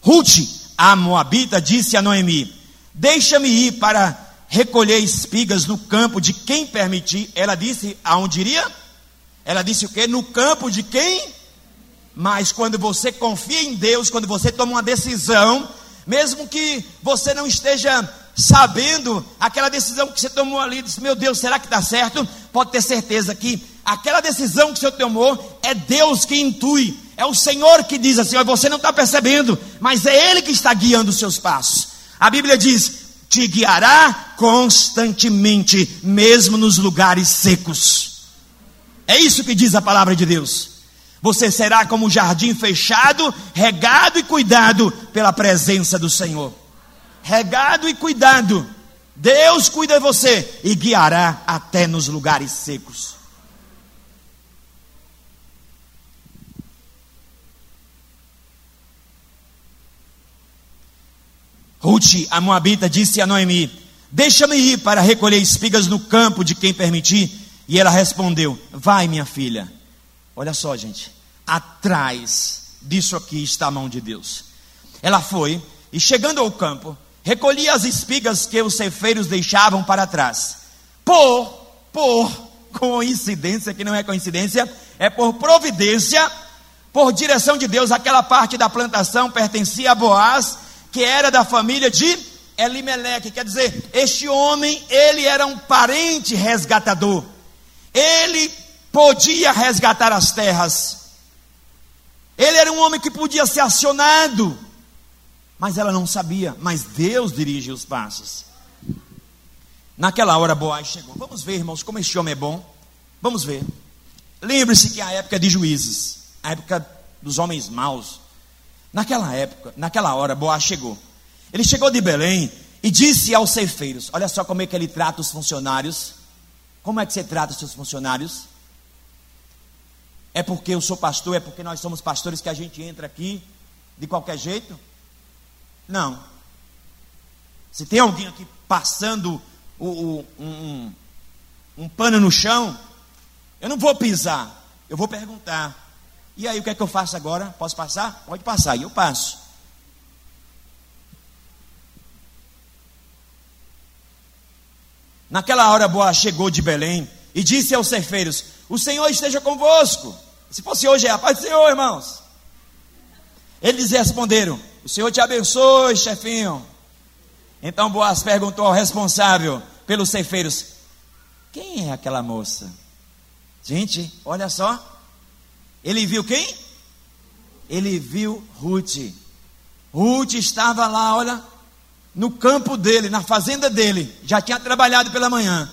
Ruth, a Moabita, disse a Noemi: Deixa-me ir para recolher espigas no campo de quem permitir. Ela disse aonde iria? Ela disse o quê? No campo de quem? Mas quando você confia em Deus, quando você toma uma decisão, mesmo que você não esteja sabendo aquela decisão que você tomou ali, disse, meu Deus, será que está certo? Pode ter certeza que aquela decisão que você tomou é Deus que intui, é o Senhor que diz assim, você não está percebendo, mas é Ele que está guiando os seus passos. A Bíblia diz: te guiará constantemente, mesmo nos lugares secos. É isso que diz a palavra de Deus. Você será como um jardim fechado, regado e cuidado pela presença do Senhor. Regado e cuidado. Deus cuida de você e guiará até nos lugares secos. Ruth, a Moabita, disse a Noemi: Deixa-me ir para recolher espigas no campo de quem permitir. E ela respondeu: Vai, minha filha. Olha só, gente. Atrás disso aqui está a mão de Deus. Ela foi e, chegando ao campo, recolhia as espigas que os cefeiros deixavam para trás. Por, por coincidência, que não é coincidência, é por providência, por direção de Deus, aquela parte da plantação pertencia a Boaz que era da família de Elimeleque. Quer dizer, este homem, ele era um parente resgatador. Ele podia resgatar as terras. Ele era um homem que podia ser acionado. Mas ela não sabia. Mas Deus dirige os passos. Naquela hora Boaz chegou. Vamos ver, irmãos, como este homem é bom. Vamos ver. Lembre-se que é a época de juízes, a época dos homens maus, Naquela época, naquela hora, Boaz chegou. Ele chegou de Belém e disse aos ceifeiros: Olha só como é que ele trata os funcionários. Como é que você trata os seus funcionários? É porque eu sou pastor, é porque nós somos pastores que a gente entra aqui de qualquer jeito? Não. Se tem alguém aqui passando o, o, um, um pano no chão, eu não vou pisar, eu vou perguntar: e aí, o que é que eu faço agora? Posso passar? Pode passar. E eu passo. Naquela hora, Boa chegou de Belém e disse aos ceifeiros: O Senhor esteja convosco. Se fosse hoje, é a paz do Senhor, irmãos. Eles responderam: O Senhor te abençoe, chefinho. Então Boaz perguntou ao responsável pelos ceifeiros: Quem é aquela moça? Gente, olha só. Ele viu quem? Ele viu Ruth. Ruth estava lá, olha, no campo dele, na fazenda dele. Já tinha trabalhado pela manhã.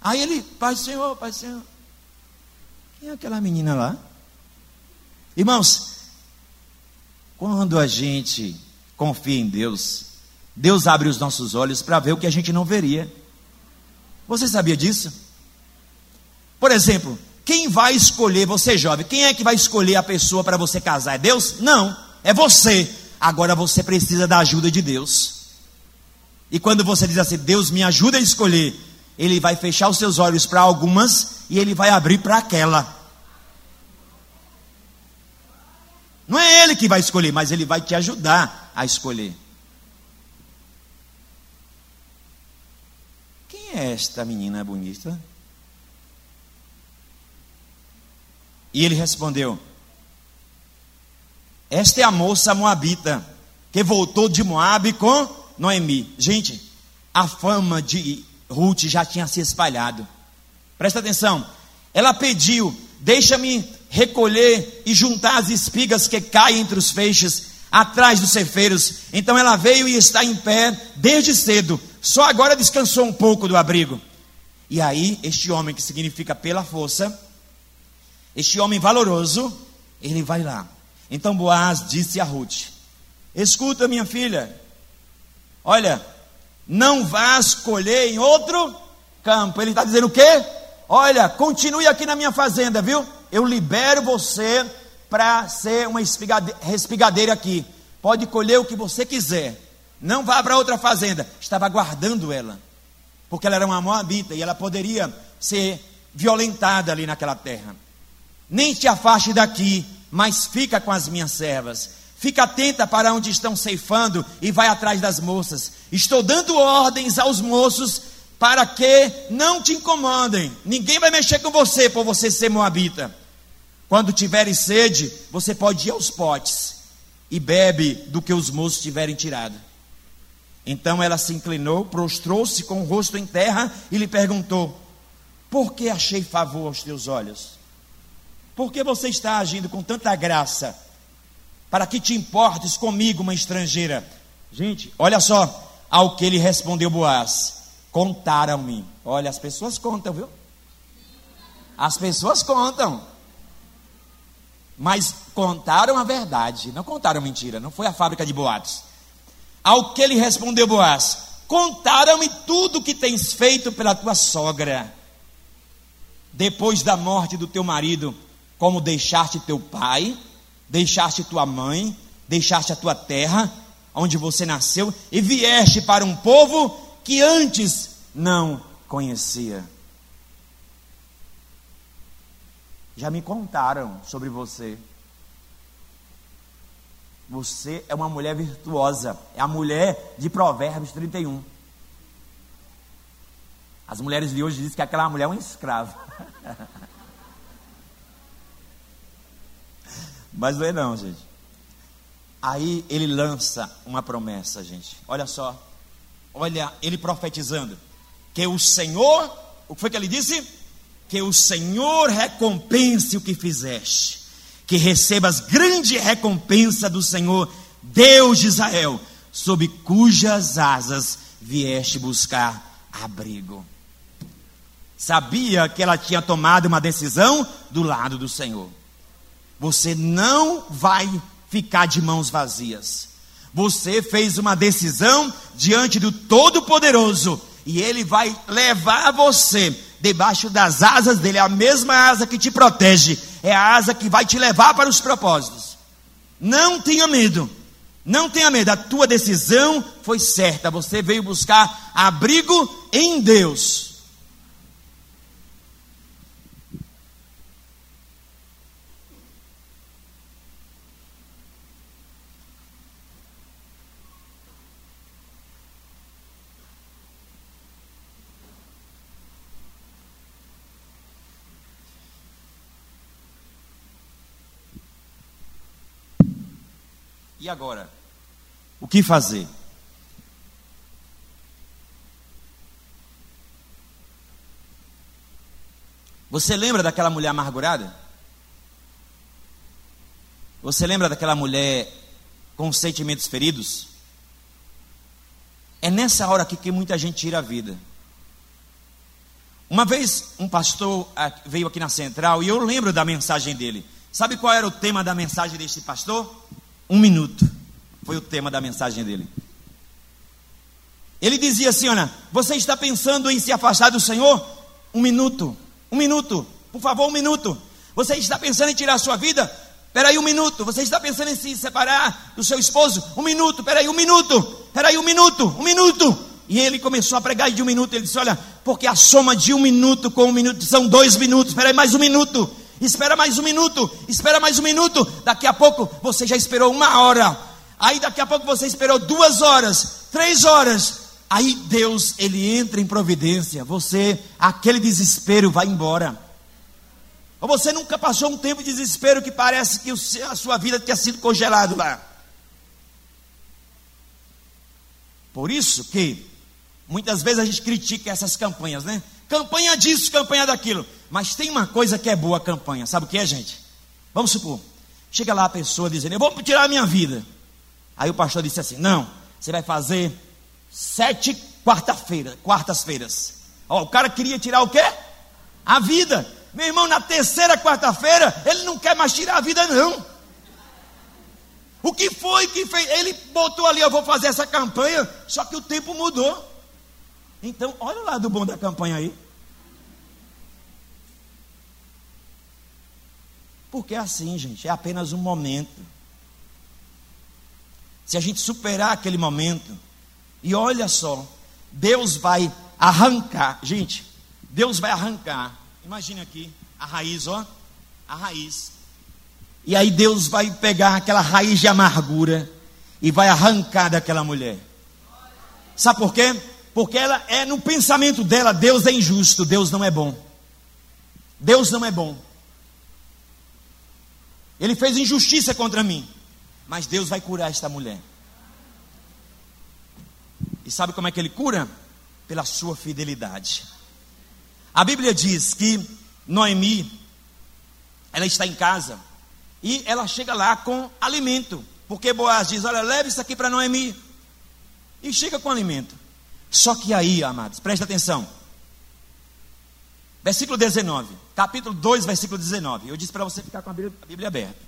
Aí ele, Pai do Senhor, Pai do Senhor. Quem é aquela menina lá? Irmãos, quando a gente confia em Deus, Deus abre os nossos olhos para ver o que a gente não veria. Você sabia disso? Por exemplo, quem vai escolher, você jovem, quem é que vai escolher a pessoa para você casar? É Deus? Não, é você. Agora você precisa da ajuda de Deus. E quando você diz assim, Deus me ajuda a escolher, Ele vai fechar os seus olhos para algumas e Ele vai abrir para aquela. Não é Ele que vai escolher, mas Ele vai te ajudar a escolher. Quem é esta menina bonita? E ele respondeu: Esta é a moça moabita que voltou de Moabe com Noemi. Gente, a fama de Ruth já tinha se espalhado. Presta atenção. Ela pediu: Deixa-me recolher e juntar as espigas que caem entre os feixes atrás dos cefeiros. Então ela veio e está em pé desde cedo. Só agora descansou um pouco do abrigo. E aí, este homem que significa pela força, este homem valoroso, ele vai lá. Então Boaz disse a Ruth: Escuta, minha filha, olha, não vás colher em outro campo. Ele está dizendo o quê? Olha, continue aqui na minha fazenda, viu? Eu libero você para ser uma respigadeira aqui. Pode colher o que você quiser. Não vá para outra fazenda. Estava aguardando ela. Porque ela era uma moabita e ela poderia ser violentada ali naquela terra. Nem te afaste daqui, mas fica com as minhas servas. Fica atenta para onde estão ceifando e vai atrás das moças. Estou dando ordens aos moços para que não te incomodem. Ninguém vai mexer com você por você ser moabita. Quando tiveres sede, você pode ir aos potes e bebe do que os moços tiverem tirado. Então ela se inclinou, prostrou-se com o rosto em terra e lhe perguntou: Por que achei favor aos teus olhos? Por que você está agindo com tanta graça? Para que te importes comigo, uma estrangeira? Gente, olha só ao que ele respondeu Boaz: Contaram-me. Olha, as pessoas contam, viu? As pessoas contam. Mas contaram a verdade, não contaram mentira, não foi a fábrica de boatos. Ao que ele respondeu Boaz: Contaram-me tudo o que tens feito pela tua sogra. Depois da morte do teu marido, como deixaste teu pai, deixaste tua mãe, deixaste a tua terra, onde você nasceu, e vieste para um povo que antes não conhecia. Já me contaram sobre você. Você é uma mulher virtuosa. É a mulher de Provérbios 31. As mulheres de hoje dizem que aquela mulher é uma escrava. Mas não é não, gente. Aí ele lança uma promessa, gente. Olha só. Olha, ele profetizando. Que o Senhor, o que foi que ele disse? Que o Senhor recompense o que fizeste que recebas grande recompensa do Senhor, Deus de Israel, sob cujas asas vieste buscar abrigo. Sabia que ela tinha tomado uma decisão do lado do Senhor. Você não vai ficar de mãos vazias. Você fez uma decisão diante do Todo-Poderoso e Ele vai levar você debaixo das asas dele, é a mesma asa que te protege, é a asa que vai te levar para os propósitos. Não tenha medo, não tenha medo, a tua decisão foi certa, você veio buscar abrigo em Deus. E agora? O que fazer? Você lembra daquela mulher amargurada? Você lembra daquela mulher com sentimentos feridos? É nessa hora aqui que muita gente tira a vida. Uma vez um pastor veio aqui na central e eu lembro da mensagem dele. Sabe qual era o tema da mensagem deste pastor? Um minuto. Foi o tema da mensagem dele. Ele dizia assim: Olha, você está pensando em se afastar do Senhor? Um minuto. Um minuto. Por favor, um minuto. Você está pensando em tirar a sua vida? Peraí um minuto. Você está pensando em se separar do seu esposo? Um minuto. Peraí um minuto. Peraí um minuto. Um minuto. E ele começou a pregar de um minuto. Ele disse: Olha, porque a soma de um minuto com um minuto são dois minutos. Peraí mais um minuto. Espera mais um minuto, espera mais um minuto. Daqui a pouco você já esperou uma hora. Aí daqui a pouco você esperou duas horas, três horas. Aí Deus ele entra em providência. Você, aquele desespero vai embora. Ou você nunca passou um tempo de desespero que parece que a sua vida tinha sido congelado lá. Por isso que muitas vezes a gente critica essas campanhas, né? Campanha disso, campanha daquilo. Mas tem uma coisa que é boa a campanha, sabe o que é, gente? Vamos supor, chega lá a pessoa dizendo, eu vou tirar a minha vida. Aí o pastor disse assim: não, você vai fazer sete quarta-feira, quartas-feiras. Ó, o cara queria tirar o quê? A vida. Meu irmão, na terceira quarta-feira, ele não quer mais tirar a vida, não. O que foi que fez? Ele botou ali, eu vou fazer essa campanha, só que o tempo mudou. Então, olha o lado bom da campanha aí. Porque é assim, gente, é apenas um momento. Se a gente superar aquele momento, e olha só, Deus vai arrancar, gente, Deus vai arrancar. Imagine aqui a raiz, ó, a raiz. E aí Deus vai pegar aquela raiz de amargura e vai arrancar daquela mulher. Sabe por quê? Porque ela é no pensamento dela, Deus é injusto, Deus não é bom. Deus não é bom. Ele fez injustiça contra mim. Mas Deus vai curar esta mulher. E sabe como é que ele cura? Pela sua fidelidade. A Bíblia diz que Noemi, ela está em casa e ela chega lá com alimento. Porque Boaz diz: Olha, leve isso aqui para Noemi. E chega com alimento. Só que aí, amados, presta atenção. Versículo 19, capítulo 2, versículo 19. Eu disse para você ficar com a Bíblia, aberta.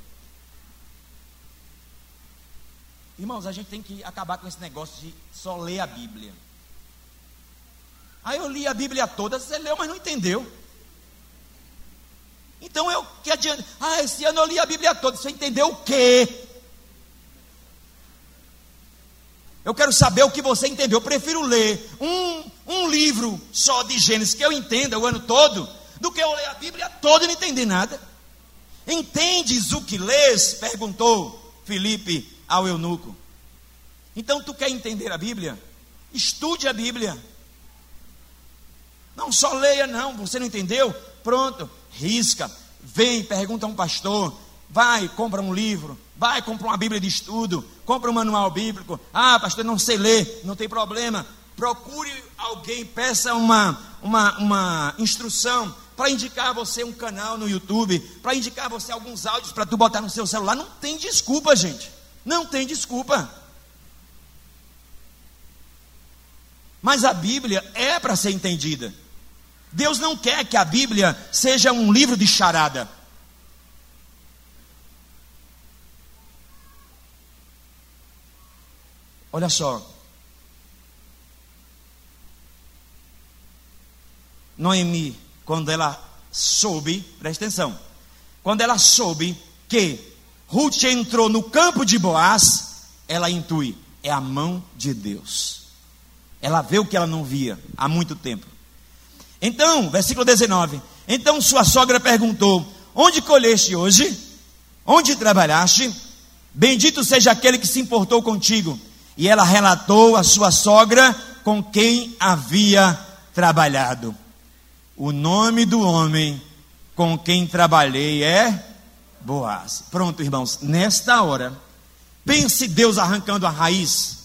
Irmãos, a gente tem que acabar com esse negócio de só ler a Bíblia. Aí eu li a Bíblia toda, você leu, mas não entendeu. Então eu que adianta? Ah, esse ano eu li a Bíblia toda, você entendeu o quê? Eu quero saber o que você entendeu. Eu prefiro ler um, um livro só de Gênesis que eu entenda o ano todo, do que eu ler a Bíblia toda e não entender nada. Entendes o que lês? perguntou Filipe ao eunuco. Então tu quer entender a Bíblia? Estude a Bíblia. Não só leia, não. Você não entendeu? Pronto, risca. Vem, pergunta a um pastor. Vai, compra um livro. Vai, compra uma Bíblia de estudo. Compra um manual bíblico. Ah, pastor, não sei ler. Não tem problema. Procure alguém, peça uma, uma, uma instrução para indicar você um canal no YouTube, para indicar você alguns áudios para tu botar no seu celular. Não tem desculpa, gente. Não tem desculpa. Mas a Bíblia é para ser entendida. Deus não quer que a Bíblia seja um livro de charada. Olha só. Noemi, quando ela soube, presta atenção, quando ela soube que Ruth entrou no campo de Boaz, ela intui, é a mão de Deus. Ela vê o que ela não via há muito tempo. Então, versículo 19: Então sua sogra perguntou: Onde colheste hoje? Onde trabalhaste? Bendito seja aquele que se importou contigo. E ela relatou a sua sogra com quem havia trabalhado. O nome do homem com quem trabalhei é Boaz. Pronto, irmãos, nesta hora, pense Deus arrancando a raiz.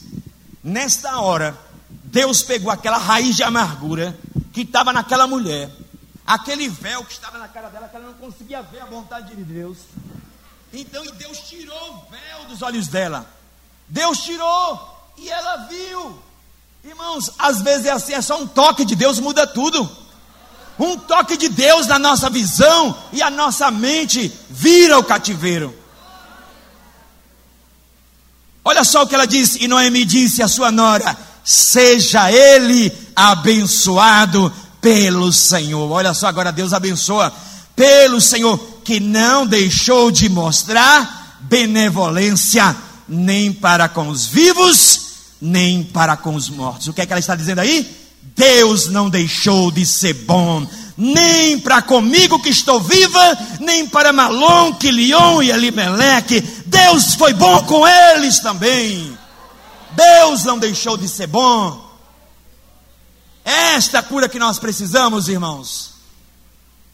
Nesta hora, Deus pegou aquela raiz de amargura que estava naquela mulher, aquele véu que estava na cara dela, que ela não conseguia ver a vontade de Deus. Então, e Deus tirou o véu dos olhos dela. Deus tirou e ela viu. Irmãos, às vezes é assim, é só um toque de Deus muda tudo um toque de Deus na nossa visão e a nossa mente vira o cativeiro. Olha só o que ela disse, e Noemi disse à sua nora: Seja ele abençoado pelo Senhor. Olha só, agora Deus abençoa pelo Senhor, que não deixou de mostrar benevolência nem para com os vivos, nem para com os mortos. O que é que ela está dizendo aí? Deus não deixou de ser bom, nem para comigo que estou viva, nem para Malom, Quilion e Elimeleque. Deus foi bom com eles também. Deus não deixou de ser bom. Esta cura que nós precisamos, irmãos.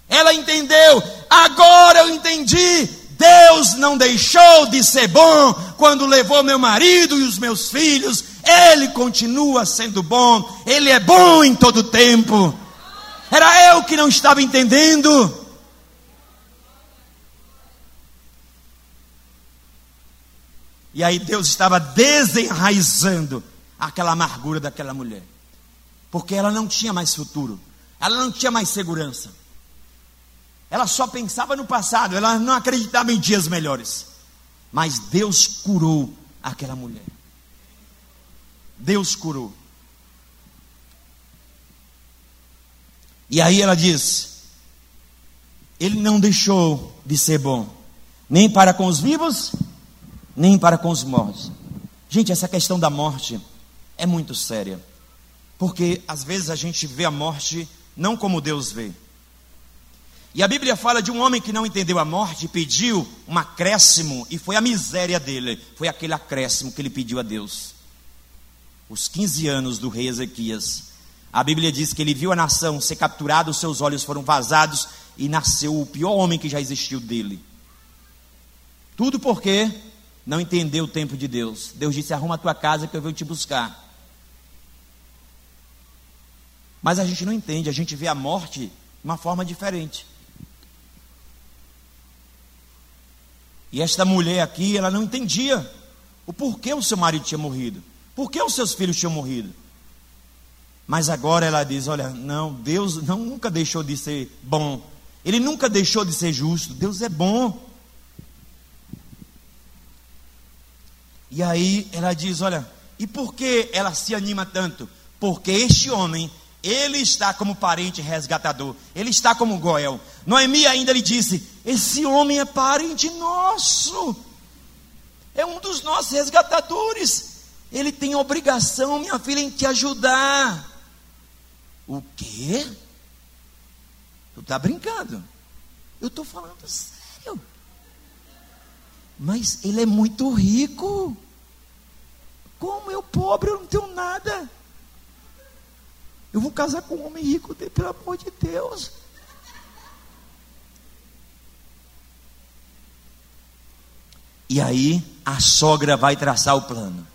Ela entendeu, agora eu entendi. Deus não deixou de ser bom quando levou meu marido e os meus filhos ele continua sendo bom, Ele é bom em todo tempo. Era eu que não estava entendendo. E aí Deus estava desenraizando aquela amargura daquela mulher. Porque ela não tinha mais futuro. Ela não tinha mais segurança. Ela só pensava no passado, ela não acreditava em dias melhores. Mas Deus curou aquela mulher. Deus curou. E aí ela diz: Ele não deixou de ser bom, nem para com os vivos, nem para com os mortos. Gente, essa questão da morte é muito séria, porque às vezes a gente vê a morte não como Deus vê. E a Bíblia fala de um homem que não entendeu a morte pediu um acréscimo, e foi a miséria dele, foi aquele acréscimo que ele pediu a Deus. Os 15 anos do rei Ezequias. A Bíblia diz que ele viu a nação ser capturada, os seus olhos foram vazados e nasceu o pior homem que já existiu dele. Tudo porque não entendeu o tempo de Deus. Deus disse: arruma a tua casa que eu venho te buscar. Mas a gente não entende, a gente vê a morte de uma forma diferente. E esta mulher aqui, ela não entendia o porquê o seu marido tinha morrido, por que os seus filhos tinham morrido. Mas agora ela diz: Olha, não, Deus não, nunca deixou de ser bom, Ele nunca deixou de ser justo, Deus é bom. E aí ela diz: Olha, e por que ela se anima tanto? Porque este homem ele está como parente resgatador. Ele está como Goel. Noemi ainda lhe disse: Esse homem é parente nosso. É um dos nossos resgatadores. Ele tem obrigação, minha filha, em te ajudar. O quê? Tu está brincando? Eu estou falando sério. Mas ele é muito rico. Como eu pobre, eu não tenho nada. Eu vou casar com um homem rico, pelo amor de Deus. E aí a sogra vai traçar o plano.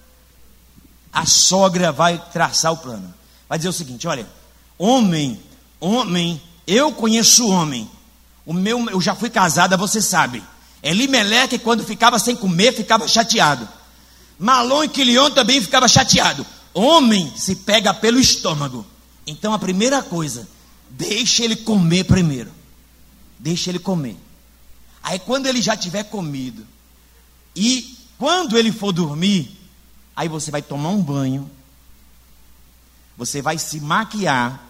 A sogra vai traçar o plano. Vai dizer o seguinte: olha, homem, homem, eu conheço homem. O meu, eu já fui casada, você sabe. Elimeleque, quando ficava sem comer, ficava chateado. Malon e Quilion também ficava chateado. Homem se pega pelo estômago. Então a primeira coisa, deixe ele comer primeiro. Deixe ele comer. Aí quando ele já tiver comido, e quando ele for dormir, aí você vai tomar um banho, você vai se maquiar,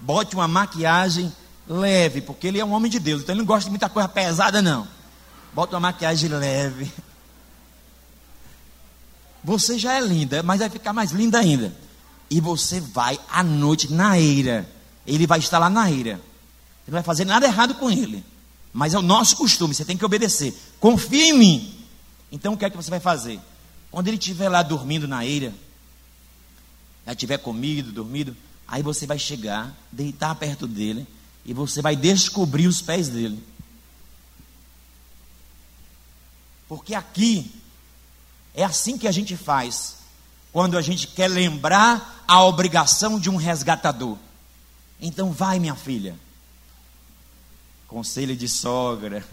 bote uma maquiagem leve, porque ele é um homem de Deus, então ele não gosta de muita coisa pesada, não. Bota uma maquiagem leve. Você já é linda, mas vai ficar mais linda ainda e você vai à noite na eira. Ele vai estar lá na eira. Você não vai fazer nada errado com ele. Mas é o nosso costume, você tem que obedecer. Confia em mim. Então o que é que você vai fazer? Quando ele estiver lá dormindo na eira, já tiver comido, dormido, aí você vai chegar, deitar perto dele e você vai descobrir os pés dele. Porque aqui é assim que a gente faz quando a gente quer lembrar a obrigação de um resgatador. Então vai, minha filha. Conselho de sogra.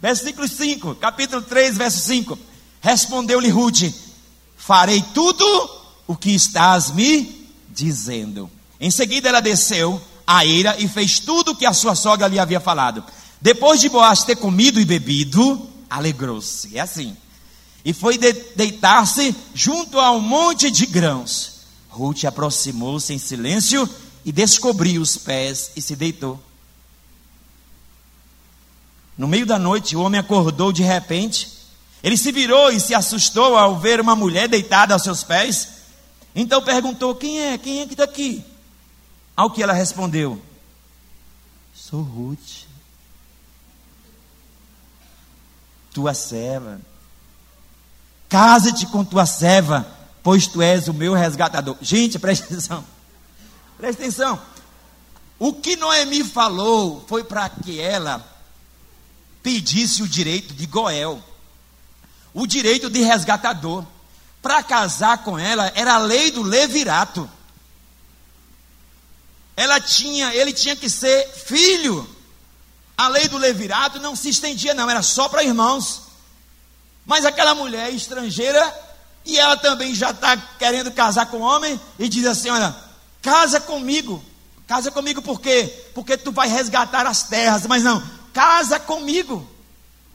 Versículo 5, capítulo 3, verso 5. Respondeu-lhe Ruth: Farei tudo o que estás me dizendo. Em seguida ela desceu a eira e fez tudo o que a sua sogra lhe havia falado. Depois de Boaz ter comido e bebido, alegrou-se. É assim e foi de deitar-se junto a um monte de grãos. Ruth aproximou-se em silêncio e descobriu os pés e se deitou. No meio da noite, o homem acordou de repente. Ele se virou e se assustou ao ver uma mulher deitada aos seus pés. Então perguntou: Quem é? Quem é que está aqui? Ao que ela respondeu: Sou Ruth, tua serva. Casa-te com tua serva, pois tu és o meu resgatador. Gente, presta atenção. Presta atenção. O que Noemi falou foi para que ela pedisse o direito de Goel, o direito de resgatador. Para casar com ela era a lei do levirato. Ela tinha, ele tinha que ser filho. A lei do levirato não se estendia não, era só para irmãos. Mas aquela mulher estrangeira, e ela também já está querendo casar com homem, e diz assim: Olha, casa comigo. Casa comigo por quê? Porque tu vai resgatar as terras. Mas não, casa comigo.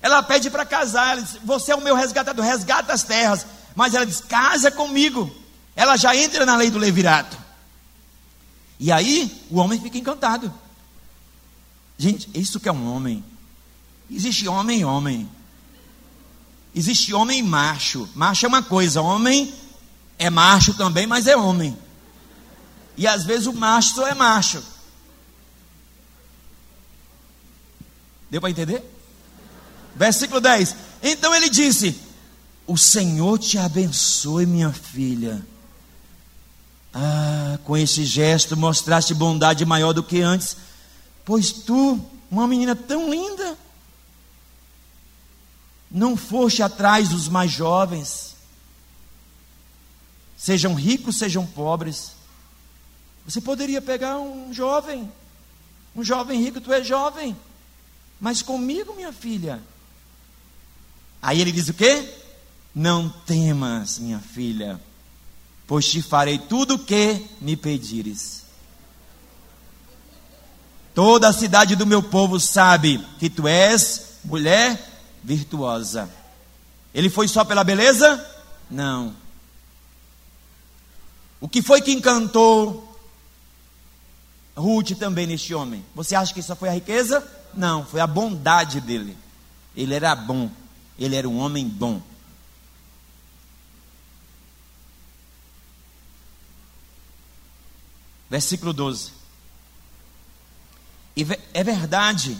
Ela pede para casar, ela diz, você é o meu resgatador, resgata as terras. Mas ela diz, casa comigo. Ela já entra na lei do levirato. E aí o homem fica encantado. Gente, isso que é um homem. Existe homem e homem. Existe homem e macho. Macho é uma coisa, homem é macho também, mas é homem. E às vezes o macho só é macho. Deu para entender? Versículo 10. Então ele disse: O Senhor te abençoe, minha filha. Ah, com esse gesto mostraste bondade maior do que antes, pois tu, uma menina tão linda, não foste atrás dos mais jovens, sejam ricos, sejam pobres. Você poderia pegar um jovem, um jovem rico, tu é jovem, mas comigo, minha filha. Aí ele diz o quê? Não temas, minha filha pois te farei tudo o que me pedires. Toda a cidade do meu povo sabe que tu és mulher virtuosa. Ele foi só pela beleza? Não. O que foi que encantou Ruth também neste homem? Você acha que isso foi a riqueza? Não, foi a bondade dele. Ele era bom, ele era um homem bom. versículo 12. E é verdade,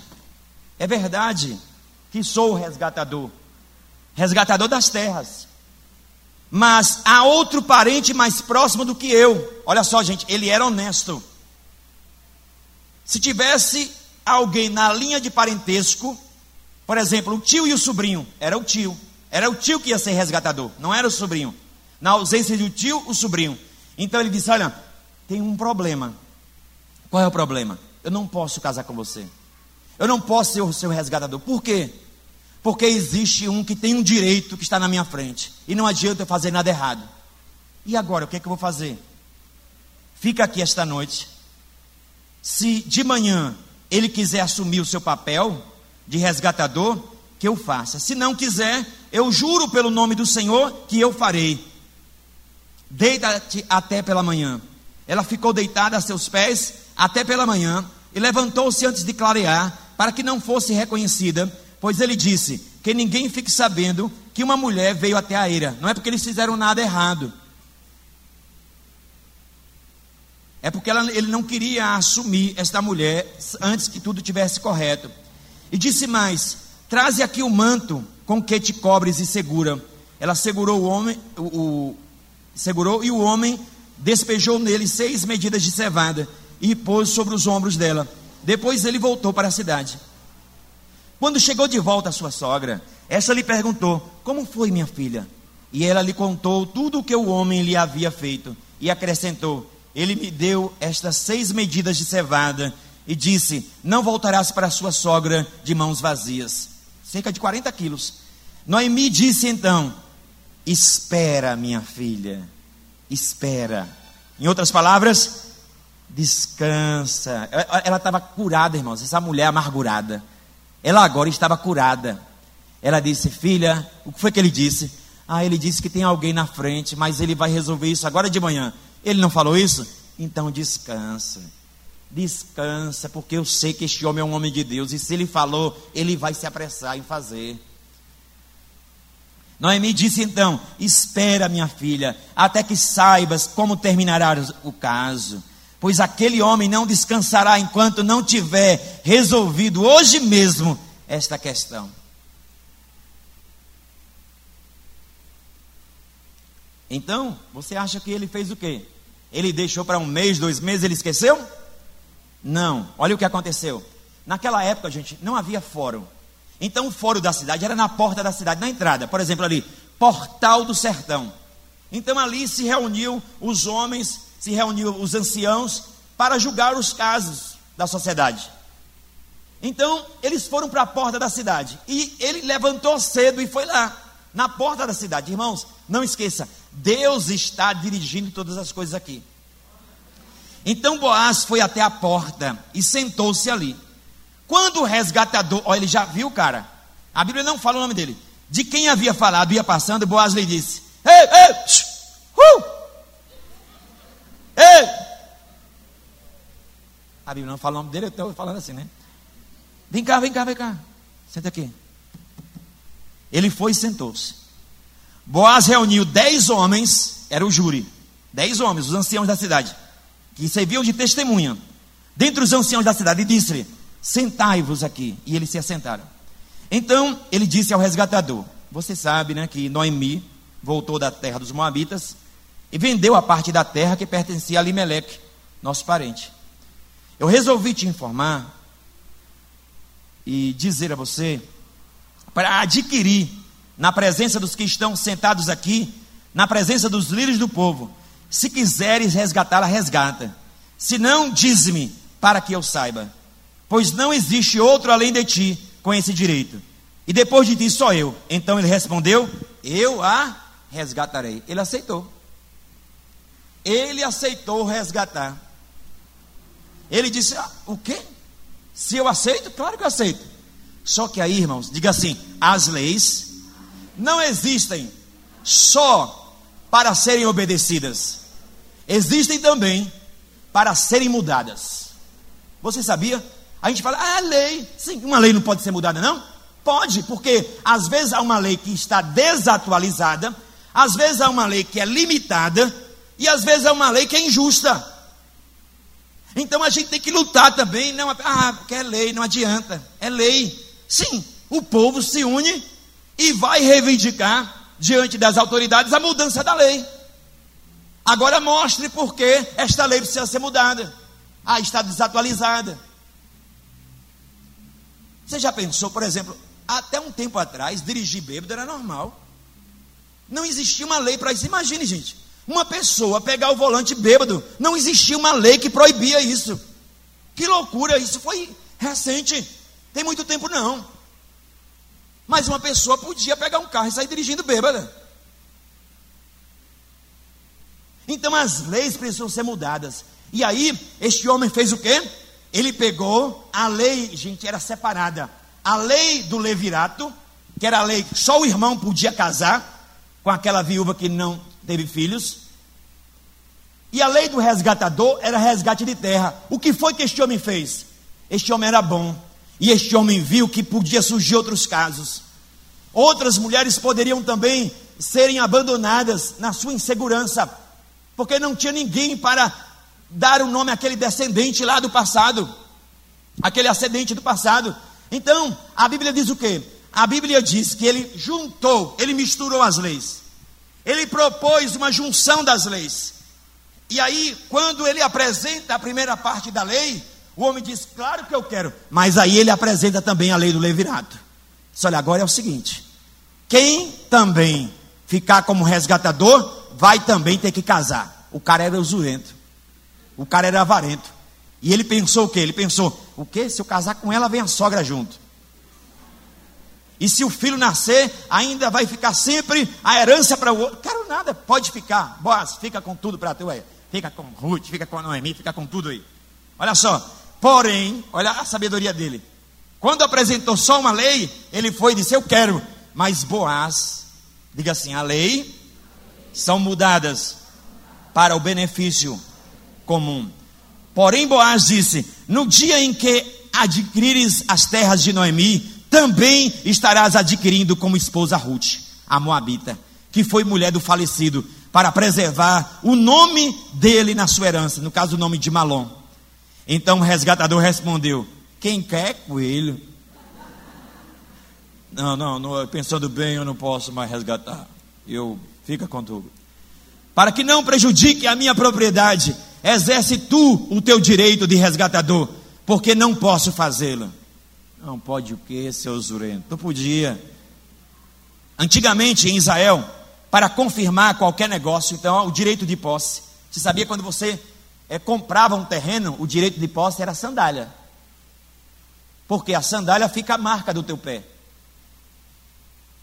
é verdade que sou o resgatador, resgatador das terras. Mas há outro parente mais próximo do que eu. Olha só, gente, ele era honesto. Se tivesse alguém na linha de parentesco, por exemplo, o tio e o sobrinho, era o tio. Era o tio que ia ser resgatador, não era o sobrinho. Na ausência do tio, o sobrinho. Então ele disse: Olha, tem um problema. Qual é o problema? Eu não posso casar com você. Eu não posso ser o seu resgatador. Por quê? Porque existe um que tem um direito que está na minha frente. E não adianta eu fazer nada errado. E agora, o que é que eu vou fazer? Fica aqui esta noite. Se de manhã ele quiser assumir o seu papel de resgatador, que eu faça. Se não quiser, eu juro pelo nome do Senhor que eu farei. Deita-te até pela manhã. Ela ficou deitada a seus pés até pela manhã e levantou-se antes de clarear, para que não fosse reconhecida, pois ele disse: Que ninguém fique sabendo que uma mulher veio até a eira. Não é porque eles fizeram nada errado. É porque ela, ele não queria assumir esta mulher antes que tudo tivesse correto. E disse mais: Traze aqui o manto com que te cobres e segura. Ela segurou o homem, o, o segurou e o homem despejou nele seis medidas de cevada e pôs sobre os ombros dela. Depois ele voltou para a cidade. Quando chegou de volta a sua sogra, esta lhe perguntou: Como foi, minha filha? E ela lhe contou tudo o que o homem lhe havia feito e acrescentou: Ele me deu estas seis medidas de cevada e disse: Não voltarás para sua sogra de mãos vazias. Cerca de 40 quilos. Noemi disse então: Espera, minha filha espera. Em outras palavras, descansa. Ela estava curada, irmãos, essa mulher amargurada. Ela agora estava curada. Ela disse: Filha, o que foi que ele disse? Ah, ele disse que tem alguém na frente, mas ele vai resolver isso agora de manhã. Ele não falou isso? Então descansa. Descansa, porque eu sei que este homem é um homem de Deus, e se ele falou, ele vai se apressar em fazer. Noemi disse então: Espera, minha filha, até que saibas como terminará o caso. Pois aquele homem não descansará enquanto não tiver resolvido hoje mesmo esta questão. Então, você acha que ele fez o quê? Ele deixou para um mês, dois meses, ele esqueceu? Não. Olha o que aconteceu. Naquela época, gente, não havia fórum. Então o fórum da cidade era na porta da cidade, na entrada. Por exemplo, ali, Portal do Sertão. Então ali se reuniu os homens, se reuniu os anciãos para julgar os casos da sociedade. Então eles foram para a porta da cidade e ele levantou cedo e foi lá, na porta da cidade. Irmãos, não esqueça, Deus está dirigindo todas as coisas aqui. Então Boaz foi até a porta e sentou-se ali. Quando o resgatador, olha, ele já viu, cara. A Bíblia não fala o nome dele. De quem havia falado, ia passando, Boaz lhe disse: Ei, ei, uh! Ei! A Bíblia não fala o nome dele, eu estou falando assim, né? Vem cá, vem cá, vem cá. Senta aqui. Ele foi e sentou-se. Boaz reuniu dez homens, era o júri, dez homens, os anciãos da cidade, que serviam de testemunha, dentre os anciãos da cidade, e disse-lhe: Sentai-vos aqui. E eles se assentaram. Então ele disse ao resgatador: Você sabe né, que Noemi voltou da terra dos Moabitas e vendeu a parte da terra que pertencia a Limeleque, nosso parente. Eu resolvi te informar e dizer a você para adquirir na presença dos que estão sentados aqui, na presença dos líderes do povo. Se quiseres resgatá-la, resgata. Se não, diz-me, para que eu saiba. Pois não existe outro além de ti com esse direito. E depois de ti só eu. Então ele respondeu: Eu a resgatarei. Ele aceitou. Ele aceitou resgatar. Ele disse: ah, O quê? Se eu aceito? Claro que eu aceito. Só que aí, irmãos, diga assim: as leis não existem só para serem obedecidas, existem também para serem mudadas. Você sabia? A gente fala, ah, lei. Sim, uma lei não pode ser mudada, não? Pode, porque às vezes há uma lei que está desatualizada, às vezes há uma lei que é limitada, e às vezes há uma lei que é injusta. Então a gente tem que lutar também. Não, ah, porque é lei, não adianta. É lei. Sim, o povo se une e vai reivindicar diante das autoridades a mudança da lei. Agora mostre por que esta lei precisa ser mudada. Ah, está desatualizada. Você já pensou, por exemplo, até um tempo atrás, dirigir bêbado era normal. Não existia uma lei para isso. Imagine, gente, uma pessoa pegar o volante bêbado. Não existia uma lei que proibia isso. Que loucura, isso foi recente. Tem muito tempo não. Mas uma pessoa podia pegar um carro e sair dirigindo bêbada. Então as leis precisam ser mudadas. E aí, este homem fez o quê? Ele pegou a lei, gente, era separada. A lei do levirato, que era a lei que só o irmão podia casar com aquela viúva que não teve filhos. E a lei do resgatador era resgate de terra. O que foi que este homem fez? Este homem era bom. E este homem viu que podia surgir outros casos. Outras mulheres poderiam também serem abandonadas na sua insegurança, porque não tinha ninguém para dar o nome àquele descendente lá do passado, aquele ascendente do passado. Então, a Bíblia diz o quê? A Bíblia diz que ele juntou, ele misturou as leis. Ele propôs uma junção das leis. E aí, quando ele apresenta a primeira parte da lei, o homem diz: Claro que eu quero. Mas aí ele apresenta também a lei do levirato. Diz, olha, agora é o seguinte: quem também ficar como resgatador, vai também ter que casar. O cara era usurento. O cara era avarento. E ele pensou o quê? Ele pensou: o quê? Se eu casar com ela, vem a sogra junto. E se o filho nascer, ainda vai ficar sempre a herança para o outro. Quero nada, pode ficar. Boas, fica com tudo para tu aí. Fica com Ruth, fica com Noemi, fica com tudo aí. Olha só. Porém, olha a sabedoria dele. Quando apresentou só uma lei, ele foi e disse: Eu quero. Mas Boaz, diga assim: a lei são mudadas para o benefício comum. Porém, Boaz disse: No dia em que adquirires as terras de Noemi, também estarás adquirindo como esposa Ruth, a Moabita, que foi mulher do falecido, para preservar o nome dele na sua herança, no caso o nome de Malom. Então o resgatador respondeu: Quem quer coelho? Não, não, não, pensando bem, eu não posso mais resgatar. Eu fica com tudo. Para que não prejudique a minha propriedade, exerce tu o teu direito de resgatador, porque não posso fazê-lo. Não pode o que, seu zurento? Tu podia. Antigamente em Israel, para confirmar qualquer negócio, então o direito de posse. Você sabia quando você é, comprava um terreno, o direito de posse era sandália. Porque a sandália fica a marca do teu pé.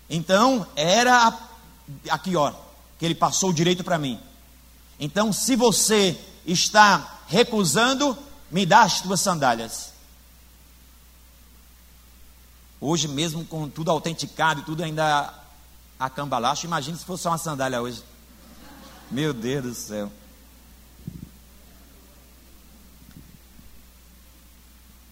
Então, era a, aqui, ó, que ele passou o direito para mim. Então, se você está recusando, me dá as tuas sandálias. Hoje, mesmo com tudo autenticado e tudo ainda a cambalacho, imagine se fosse só uma sandália hoje. Meu Deus do céu.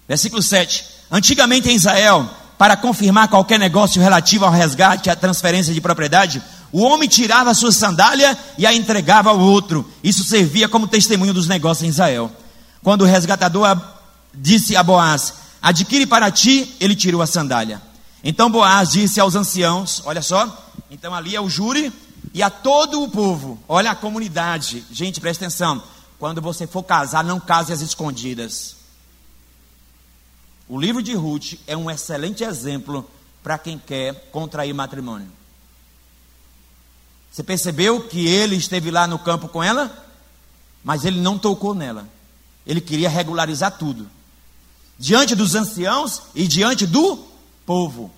Versículo 7. Antigamente em Israel, para confirmar qualquer negócio relativo ao resgate à transferência de propriedade, o homem tirava a sua sandália e a entregava ao outro. Isso servia como testemunho dos negócios em Israel. Quando o resgatador disse a Boaz: Adquire para ti, ele tirou a sandália. Então Boaz disse aos anciãos: Olha só, então ali é o júri e a todo o povo, olha a comunidade. Gente, presta atenção. Quando você for casar, não case às escondidas. O livro de Ruth é um excelente exemplo para quem quer contrair matrimônio. Você percebeu que ele esteve lá no campo com ela, mas ele não tocou nela. Ele queria regularizar tudo. Diante dos anciãos e diante do povo.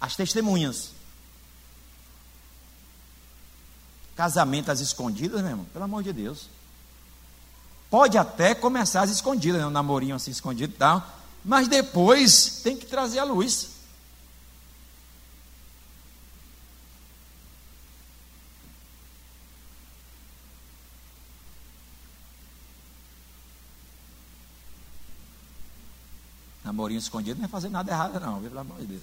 As testemunhas. Casamento às escondidas, meu irmão, pelo amor de Deus. Pode até começar às escondidas, né? um namorinho assim escondido e tal. Mas depois tem que trazer a luz. Namorinho escondido não é fazer nada errado, não, pelo amor de Deus.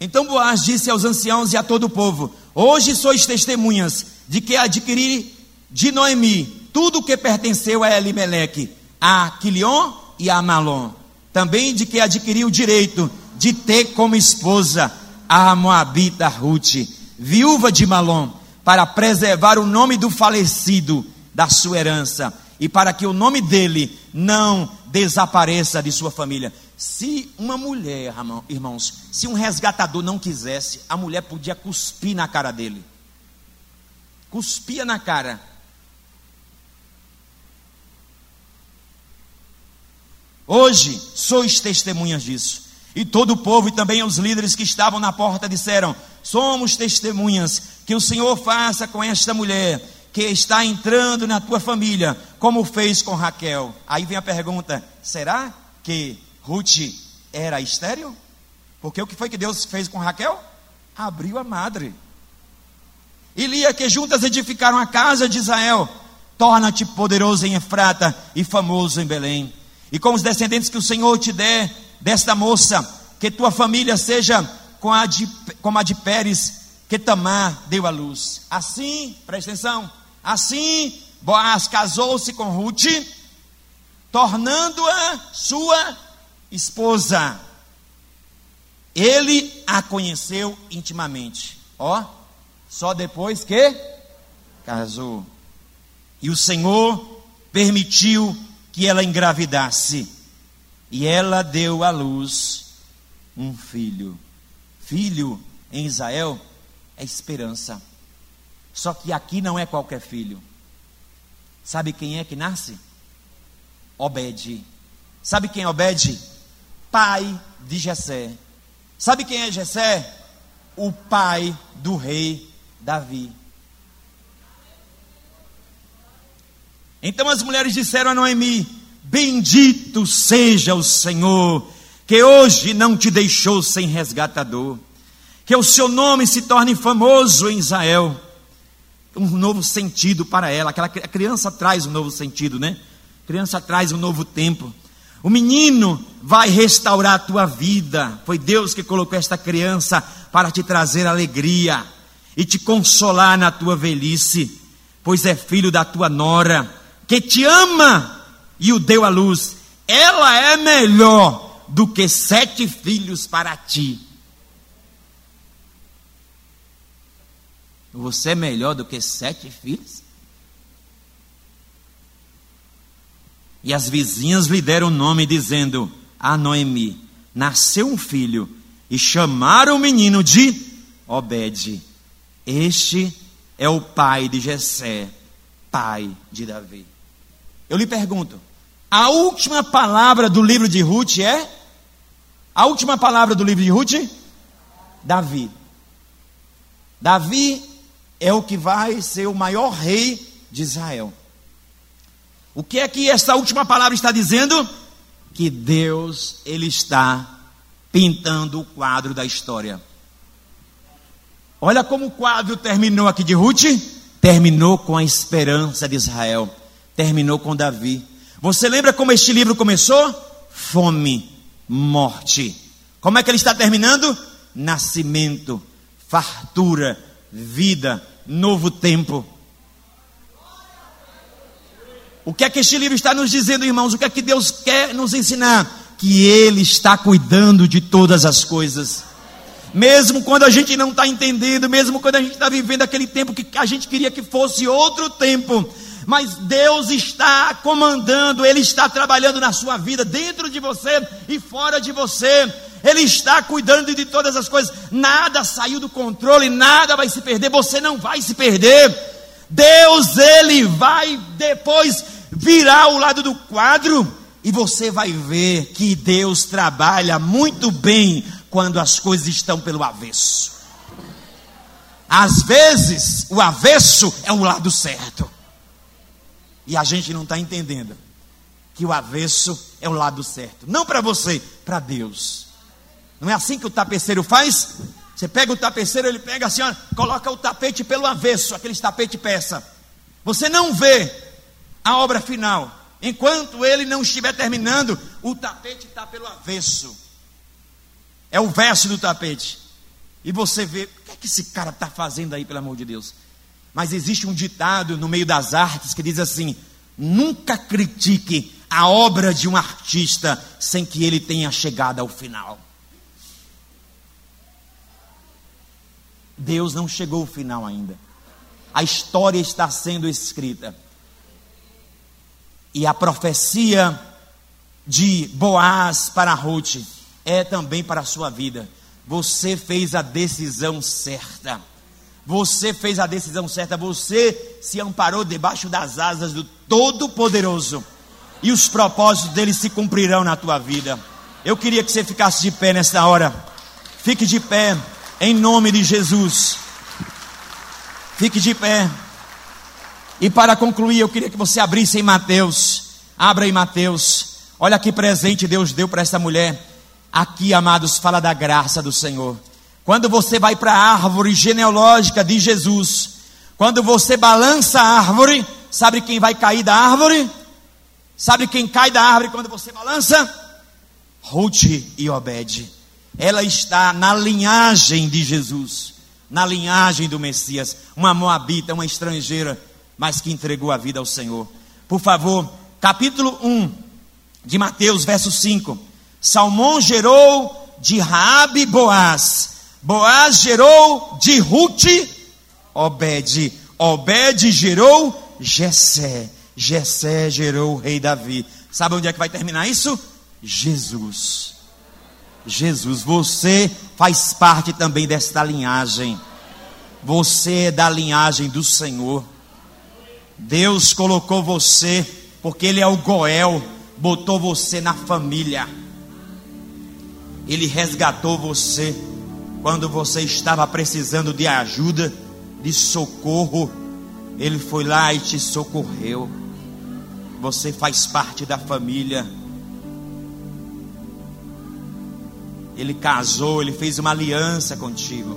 Então Boaz disse aos anciãos e a todo o povo: Hoje sois testemunhas de que adquiri de Noemi tudo o que pertenceu a Elimeleque, a Quilion e a Malom. Também de que adquiri o direito de ter como esposa a Moabita Ruth, viúva de Malom, para preservar o nome do falecido da sua herança e para que o nome dele não desapareça de sua família. Se uma mulher, irmãos, se um resgatador não quisesse, a mulher podia cuspir na cara dele. Cuspia na cara. Hoje sois testemunhas disso. E todo o povo e também os líderes que estavam na porta disseram: Somos testemunhas que o Senhor faça com esta mulher que está entrando na tua família, como fez com Raquel. Aí vem a pergunta: será que Ruth era estéreo? Porque o que foi que Deus fez com Raquel? Abriu a madre. E Lia, que juntas edificaram a casa de Israel, torna-te poderoso em Efrata e famoso em Belém e com os descendentes que o Senhor te der desta moça, que tua família seja com a de, como a de Pérez, que Tamar deu à luz. Assim, presta atenção, assim Boaz casou-se com Ruth, tornando-a sua esposa. Ele a conheceu intimamente. Ó, só depois que casou. E o Senhor permitiu que ela engravidasse. E ela deu à luz um filho. Filho em Israel é esperança. Só que aqui não é qualquer filho. Sabe quem é que nasce? Obed. Sabe quem é Obed? Pai de Jessé. Sabe quem é Jessé? O pai do rei Davi. Então as mulheres disseram a Noemi: Bendito seja o Senhor, que hoje não te deixou sem resgatador, que o seu nome se torne famoso em Israel. Um novo sentido para ela. Aquela criança traz um novo sentido, né? A criança traz um novo tempo. O menino vai restaurar a tua vida. Foi Deus que colocou esta criança para te trazer alegria e te consolar na tua velhice, pois é filho da tua nora que te ama e o deu à luz, ela é melhor do que sete filhos para ti. Você é melhor do que sete filhos? E as vizinhas lhe deram o nome, dizendo: A Noemi nasceu um filho, e chamaram o menino de Obed. Este é o pai de Jessé, pai de Davi. Eu lhe pergunto: a última palavra do livro de Ruth é? A última palavra do livro de Ruth? Davi. Davi é o que vai ser o maior rei de Israel. O que é que essa última palavra está dizendo? Que Deus, Ele está pintando o quadro da história. Olha como o quadro terminou aqui de Ruth. Terminou com a esperança de Israel terminou com Davi. Você lembra como este livro começou? Fome, morte. Como é que ele está terminando? Nascimento, fartura, vida, novo tempo. O que é que este livro está nos dizendo, irmãos? O que é que Deus quer nos ensinar? Que Ele está cuidando de todas as coisas. Mesmo quando a gente não está entendendo, mesmo quando a gente está vivendo aquele tempo que a gente queria que fosse outro tempo, mas Deus está comandando, Ele está trabalhando na sua vida, dentro de você e fora de você. Ele está cuidando de todas as coisas. Nada saiu do controle, nada vai se perder. Você não vai se perder. Deus, Ele vai depois virar o lado do quadro e você vai ver que Deus trabalha muito bem quando as coisas estão pelo avesso. Às vezes, o avesso é o lado certo. E a gente não está entendendo que o avesso é o lado certo. Não para você, para Deus. Não é assim que o tapeceiro faz? Você pega o tapeceiro, ele pega assim, ó, coloca o tapete pelo avesso, aquele tapete peça. Você não vê a obra final. Enquanto ele não estiver terminando, o tapete está pelo avesso. É o verso do tapete. E você vê, o que é que esse cara está fazendo aí, pelo amor de Deus? Mas existe um ditado no meio das artes que diz assim: nunca critique a obra de um artista sem que ele tenha chegado ao final. Deus não chegou ao final ainda. A história está sendo escrita. E a profecia de Boaz para Ruth é também para a sua vida. Você fez a decisão certa. Você fez a decisão certa. Você se amparou debaixo das asas do Todo-Poderoso. E os propósitos dele se cumprirão na tua vida. Eu queria que você ficasse de pé nesta hora. Fique de pé, em nome de Jesus. Fique de pé. E para concluir, eu queria que você abrisse em Mateus. Abra em Mateus. Olha que presente Deus deu para essa mulher. Aqui, amados, fala da graça do Senhor. Quando você vai para a árvore genealógica de Jesus, quando você balança a árvore, sabe quem vai cair da árvore? Sabe quem cai da árvore quando você balança? Ruth e Obed. Ela está na linhagem de Jesus, na linhagem do Messias, uma moabita, uma estrangeira mas que entregou a vida ao Senhor. Por favor, capítulo 1 de Mateus, verso 5. Salmão gerou de Raabe Boaz. Boaz gerou de Ruth Obed. Obed gerou Jessé. Jessé gerou o rei Davi. Sabe onde é que vai terminar isso? Jesus. Jesus, você faz parte também desta linhagem. Você é da linhagem do Senhor. Deus colocou você, porque Ele é o Goel, botou você na família. Ele resgatou você quando você estava precisando de ajuda, de socorro. Ele foi lá e te socorreu. Você faz parte da família. Ele casou, ele fez uma aliança contigo.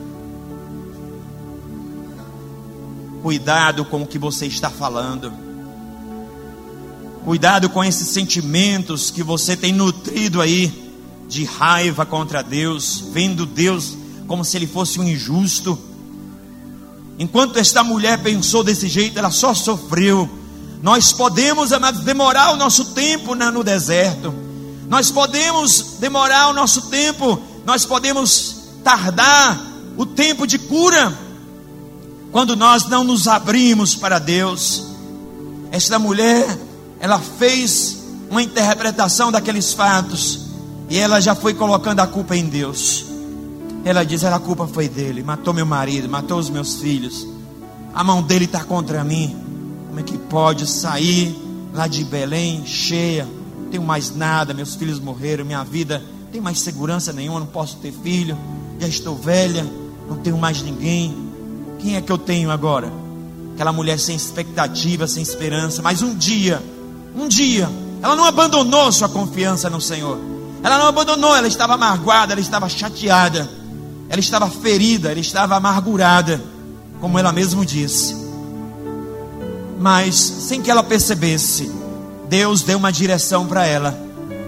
Cuidado com o que você está falando. Cuidado com esses sentimentos que você tem nutrido aí de raiva contra Deus, vendo Deus como se ele fosse um injusto. Enquanto esta mulher pensou desse jeito, ela só sofreu. Nós podemos, amados, demorar o nosso tempo no deserto. Nós podemos demorar o nosso tempo, nós podemos tardar o tempo de cura quando nós não nos abrimos para Deus. Esta mulher, ela fez uma interpretação daqueles fatos e ela já foi colocando a culpa em Deus. Ela diz: a culpa foi dele, matou meu marido, matou os meus filhos. A mão dele está contra mim. Como é que pode sair lá de Belém cheia? Não tenho mais nada, meus filhos morreram, minha vida não tem mais segurança nenhuma, não posso ter filho, já estou velha, não tenho mais ninguém. Quem é que eu tenho agora? Aquela mulher sem expectativa, sem esperança, mas um dia, um dia, ela não abandonou sua confiança no Senhor. Ela não abandonou, ela estava amargurada, ela estava chateada, ela estava ferida, ela estava amargurada, como ela mesmo disse. Mas sem que ela percebesse, Deus deu uma direção para ela.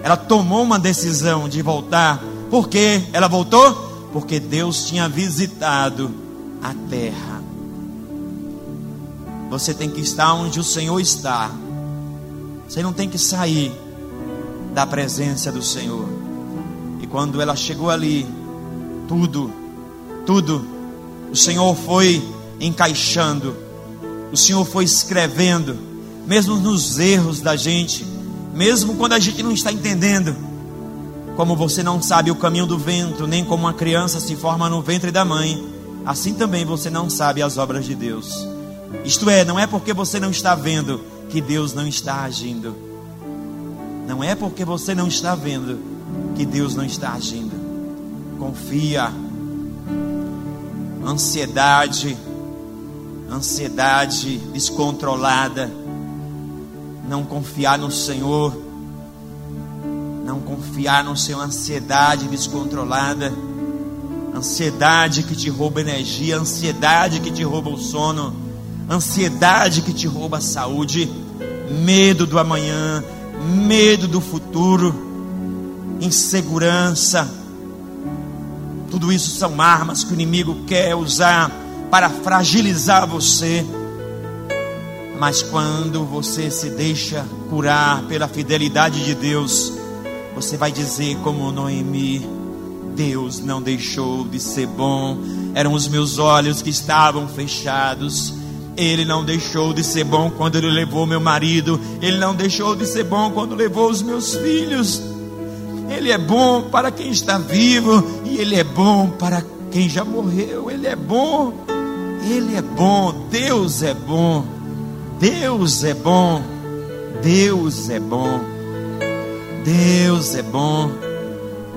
Ela tomou uma decisão de voltar. Por que ela voltou? Porque Deus tinha visitado a terra. Você tem que estar onde o Senhor está. Você não tem que sair da presença do Senhor. E quando ela chegou ali, tudo, tudo, o Senhor foi encaixando, o Senhor foi escrevendo, mesmo nos erros da gente, mesmo quando a gente não está entendendo. Como você não sabe o caminho do vento, nem como uma criança se forma no ventre da mãe, assim também você não sabe as obras de Deus. Isto é, não é porque você não está vendo que Deus não está agindo. Não é porque você não está vendo que Deus não está agindo. Confia. Ansiedade, ansiedade descontrolada. Não confiar no Senhor. Não confiar no Senhor, ansiedade descontrolada. Ansiedade que te rouba energia, ansiedade que te rouba o sono, ansiedade que te rouba a saúde, medo do amanhã, medo do futuro, insegurança. Tudo isso são armas que o inimigo quer usar para fragilizar você. Mas quando você se deixa curar pela fidelidade de Deus, você vai dizer como Noemi: Deus não deixou de ser bom, eram os meus olhos que estavam fechados ele não deixou de ser bom quando ele levou meu marido. Ele não deixou de ser bom quando levou os meus filhos. Ele é bom para quem está vivo e ele é bom para quem já morreu. Ele é bom. Ele é bom. Deus é bom. Deus é bom. Deus é bom. Deus é bom.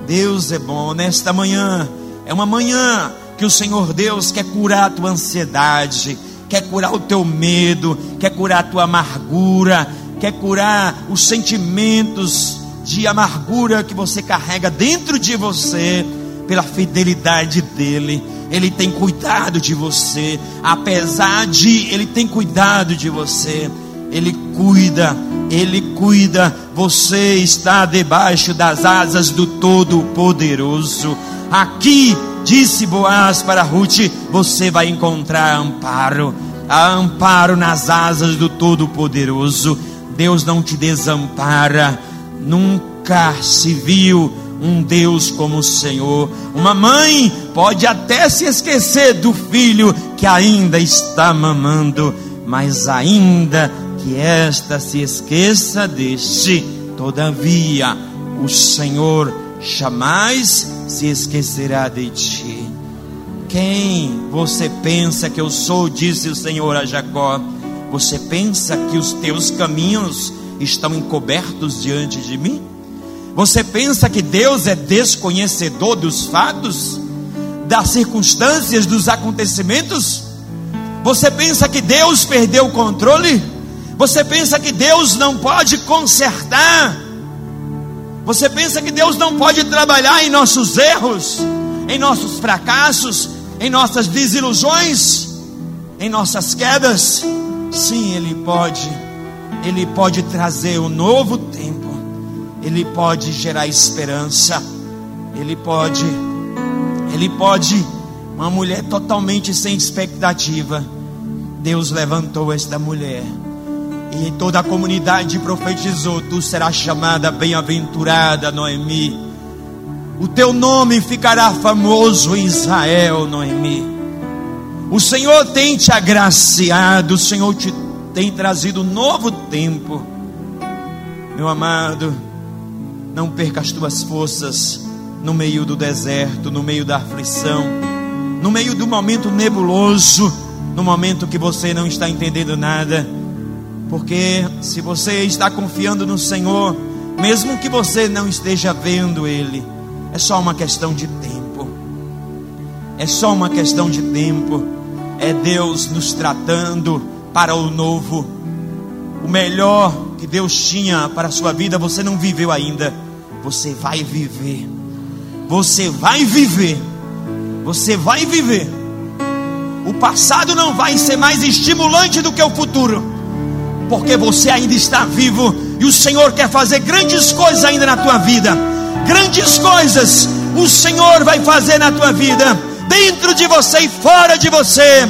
Deus é bom. Nesta manhã é uma manhã que o Senhor Deus quer curar a tua ansiedade quer curar o teu medo, quer curar a tua amargura, quer curar os sentimentos de amargura que você carrega dentro de você, pela fidelidade dEle. Ele tem cuidado de você, apesar de Ele tem cuidado de você, Ele cuida, Ele cuida. Você está debaixo das asas do Todo-Poderoso. Aqui Disse Boaz para Ruth: Você vai encontrar amparo, amparo nas asas do Todo-Poderoso. Deus não te desampara. Nunca se viu um Deus como o Senhor. Uma mãe pode até se esquecer do filho que ainda está mamando, mas ainda que esta se esqueça deste, todavia o Senhor jamais se esquecerá de ti. Quem você pensa que eu sou, disse o Senhor a Jacó. Você pensa que os teus caminhos estão encobertos diante de mim? Você pensa que Deus é desconhecedor dos fatos, das circunstâncias, dos acontecimentos? Você pensa que Deus perdeu o controle? Você pensa que Deus não pode consertar? Você pensa que Deus não pode trabalhar em nossos erros, em nossos fracassos, em nossas desilusões, em nossas quedas? Sim, Ele pode. Ele pode trazer um novo tempo. Ele pode gerar esperança. Ele pode. Ele pode. Uma mulher totalmente sem expectativa. Deus levantou esta mulher e toda a comunidade profetizou: Tu serás chamada bem-aventurada, Noemi. O teu nome ficará famoso em Israel, Noemi. O Senhor tem te agraciado, o Senhor te tem trazido um novo tempo. Meu amado, não perca as tuas forças no meio do deserto, no meio da aflição, no meio do momento nebuloso, no momento que você não está entendendo nada porque se você está confiando no Senhor, mesmo que você não esteja vendo Ele, é só uma questão de tempo. É só uma questão de tempo. É Deus nos tratando para o novo. O melhor que Deus tinha para a sua vida, você não viveu ainda. Você vai viver. Você vai viver. Você vai viver. O passado não vai ser mais estimulante do que o futuro porque você ainda está vivo, E o Senhor quer fazer grandes coisas ainda na tua vida. Grandes coisas o Senhor vai fazer na tua vida, dentro de você e fora de você.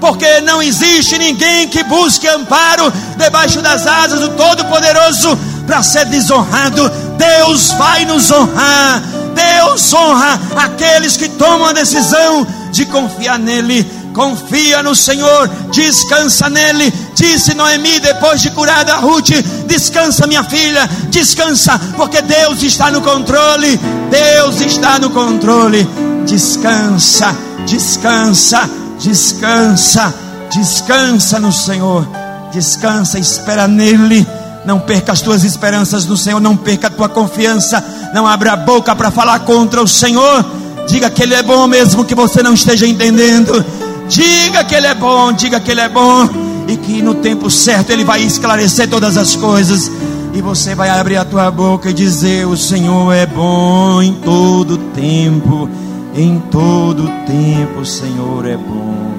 Porque não existe ninguém que busque amparo debaixo das asas do Todo-Poderoso para ser desonrado. Deus vai nos honrar. Deus honra aqueles que tomam a decisão de confiar nele confia no Senhor, descansa nele. Disse Noemi depois de curada Ruth: Descansa, minha filha, descansa, porque Deus está no controle. Deus está no controle. Descansa, descansa, descansa, descansa no Senhor. Descansa, espera nele. Não perca as tuas esperanças no Senhor, não perca a tua confiança. Não abra a boca para falar contra o Senhor. Diga que Ele é bom mesmo que você não esteja entendendo. Diga que Ele é bom, diga que Ele é bom, e que no tempo certo Ele vai esclarecer todas as coisas, e você vai abrir a tua boca e dizer: O Senhor é bom em todo tempo, em todo tempo Senhor é bom.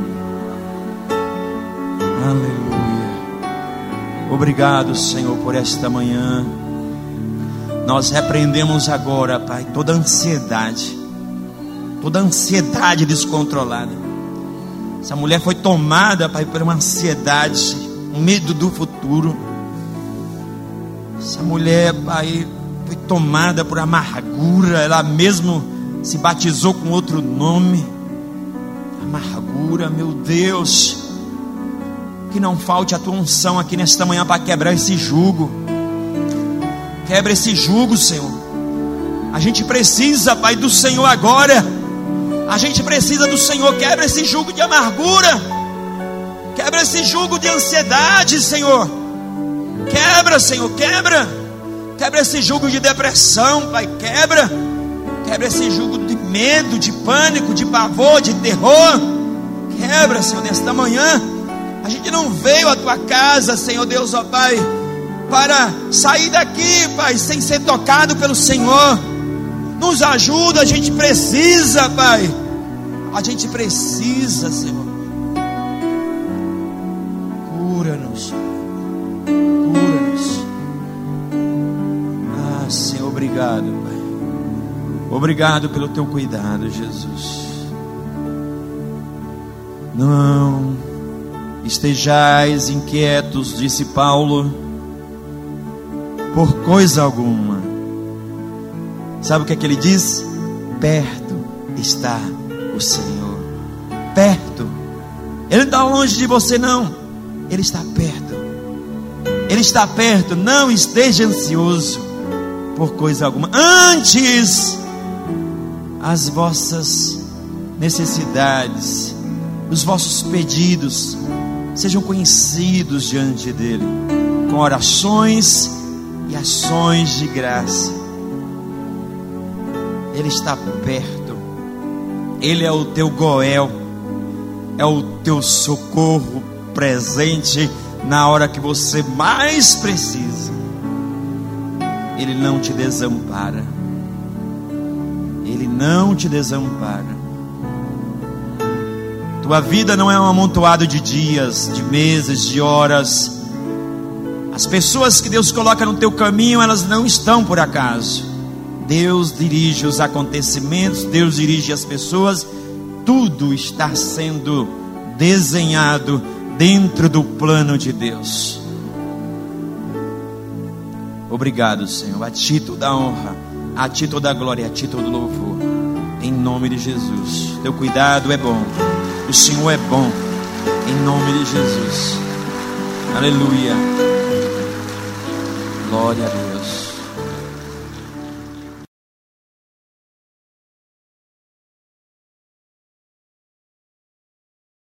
Aleluia. Obrigado, Senhor, por esta manhã. Nós repreendemos agora, Pai, toda ansiedade, toda ansiedade descontrolada essa mulher foi tomada, Pai, por uma ansiedade, um medo do futuro. Essa mulher, Pai, foi tomada por amargura. Ela mesmo se batizou com outro nome. Amargura, meu Deus. Que não falte a tua unção aqui nesta manhã para quebrar esse jugo. Quebra esse jugo, Senhor. A gente precisa, Pai, do Senhor agora. A gente precisa do Senhor. Quebra esse jugo de amargura. Quebra esse jugo de ansiedade, Senhor. Quebra, Senhor, quebra. Quebra esse jugo de depressão, Pai. Quebra. Quebra esse jugo de medo, de pânico, de pavor, de terror. Quebra, Senhor, nesta manhã. A gente não veio à tua casa, Senhor Deus, ó Pai, para sair daqui, Pai, sem ser tocado pelo Senhor. Nos ajuda, a gente precisa, Pai. A gente precisa, Senhor. Cura-nos. Cura-nos. Ah, Senhor, obrigado, Pai. Obrigado pelo teu cuidado, Jesus. Não estejais inquietos, disse Paulo, por coisa alguma. Sabe o que é que ele diz? Perto está o Senhor. Perto. Ele não está longe de você, não. Ele está perto. Ele está perto. Não esteja ansioso por coisa alguma. Antes, as vossas necessidades, os vossos pedidos, sejam conhecidos diante dEle, com orações e ações de graça. Ele está perto. Ele é o teu Goel, é o teu socorro presente na hora que você mais precisa. Ele não te desampara. Ele não te desampara. Tua vida não é um amontoado de dias, de meses, de horas. As pessoas que Deus coloca no teu caminho, elas não estão por acaso. Deus dirige os acontecimentos, Deus dirige as pessoas, tudo está sendo desenhado dentro do plano de Deus. Obrigado, Senhor. A Ti toda a honra, a Ti toda a glória, a Ti todo o louvor. Em nome de Jesus. Teu cuidado é bom. O Senhor é bom. Em nome de Jesus. Aleluia. Glória a Deus.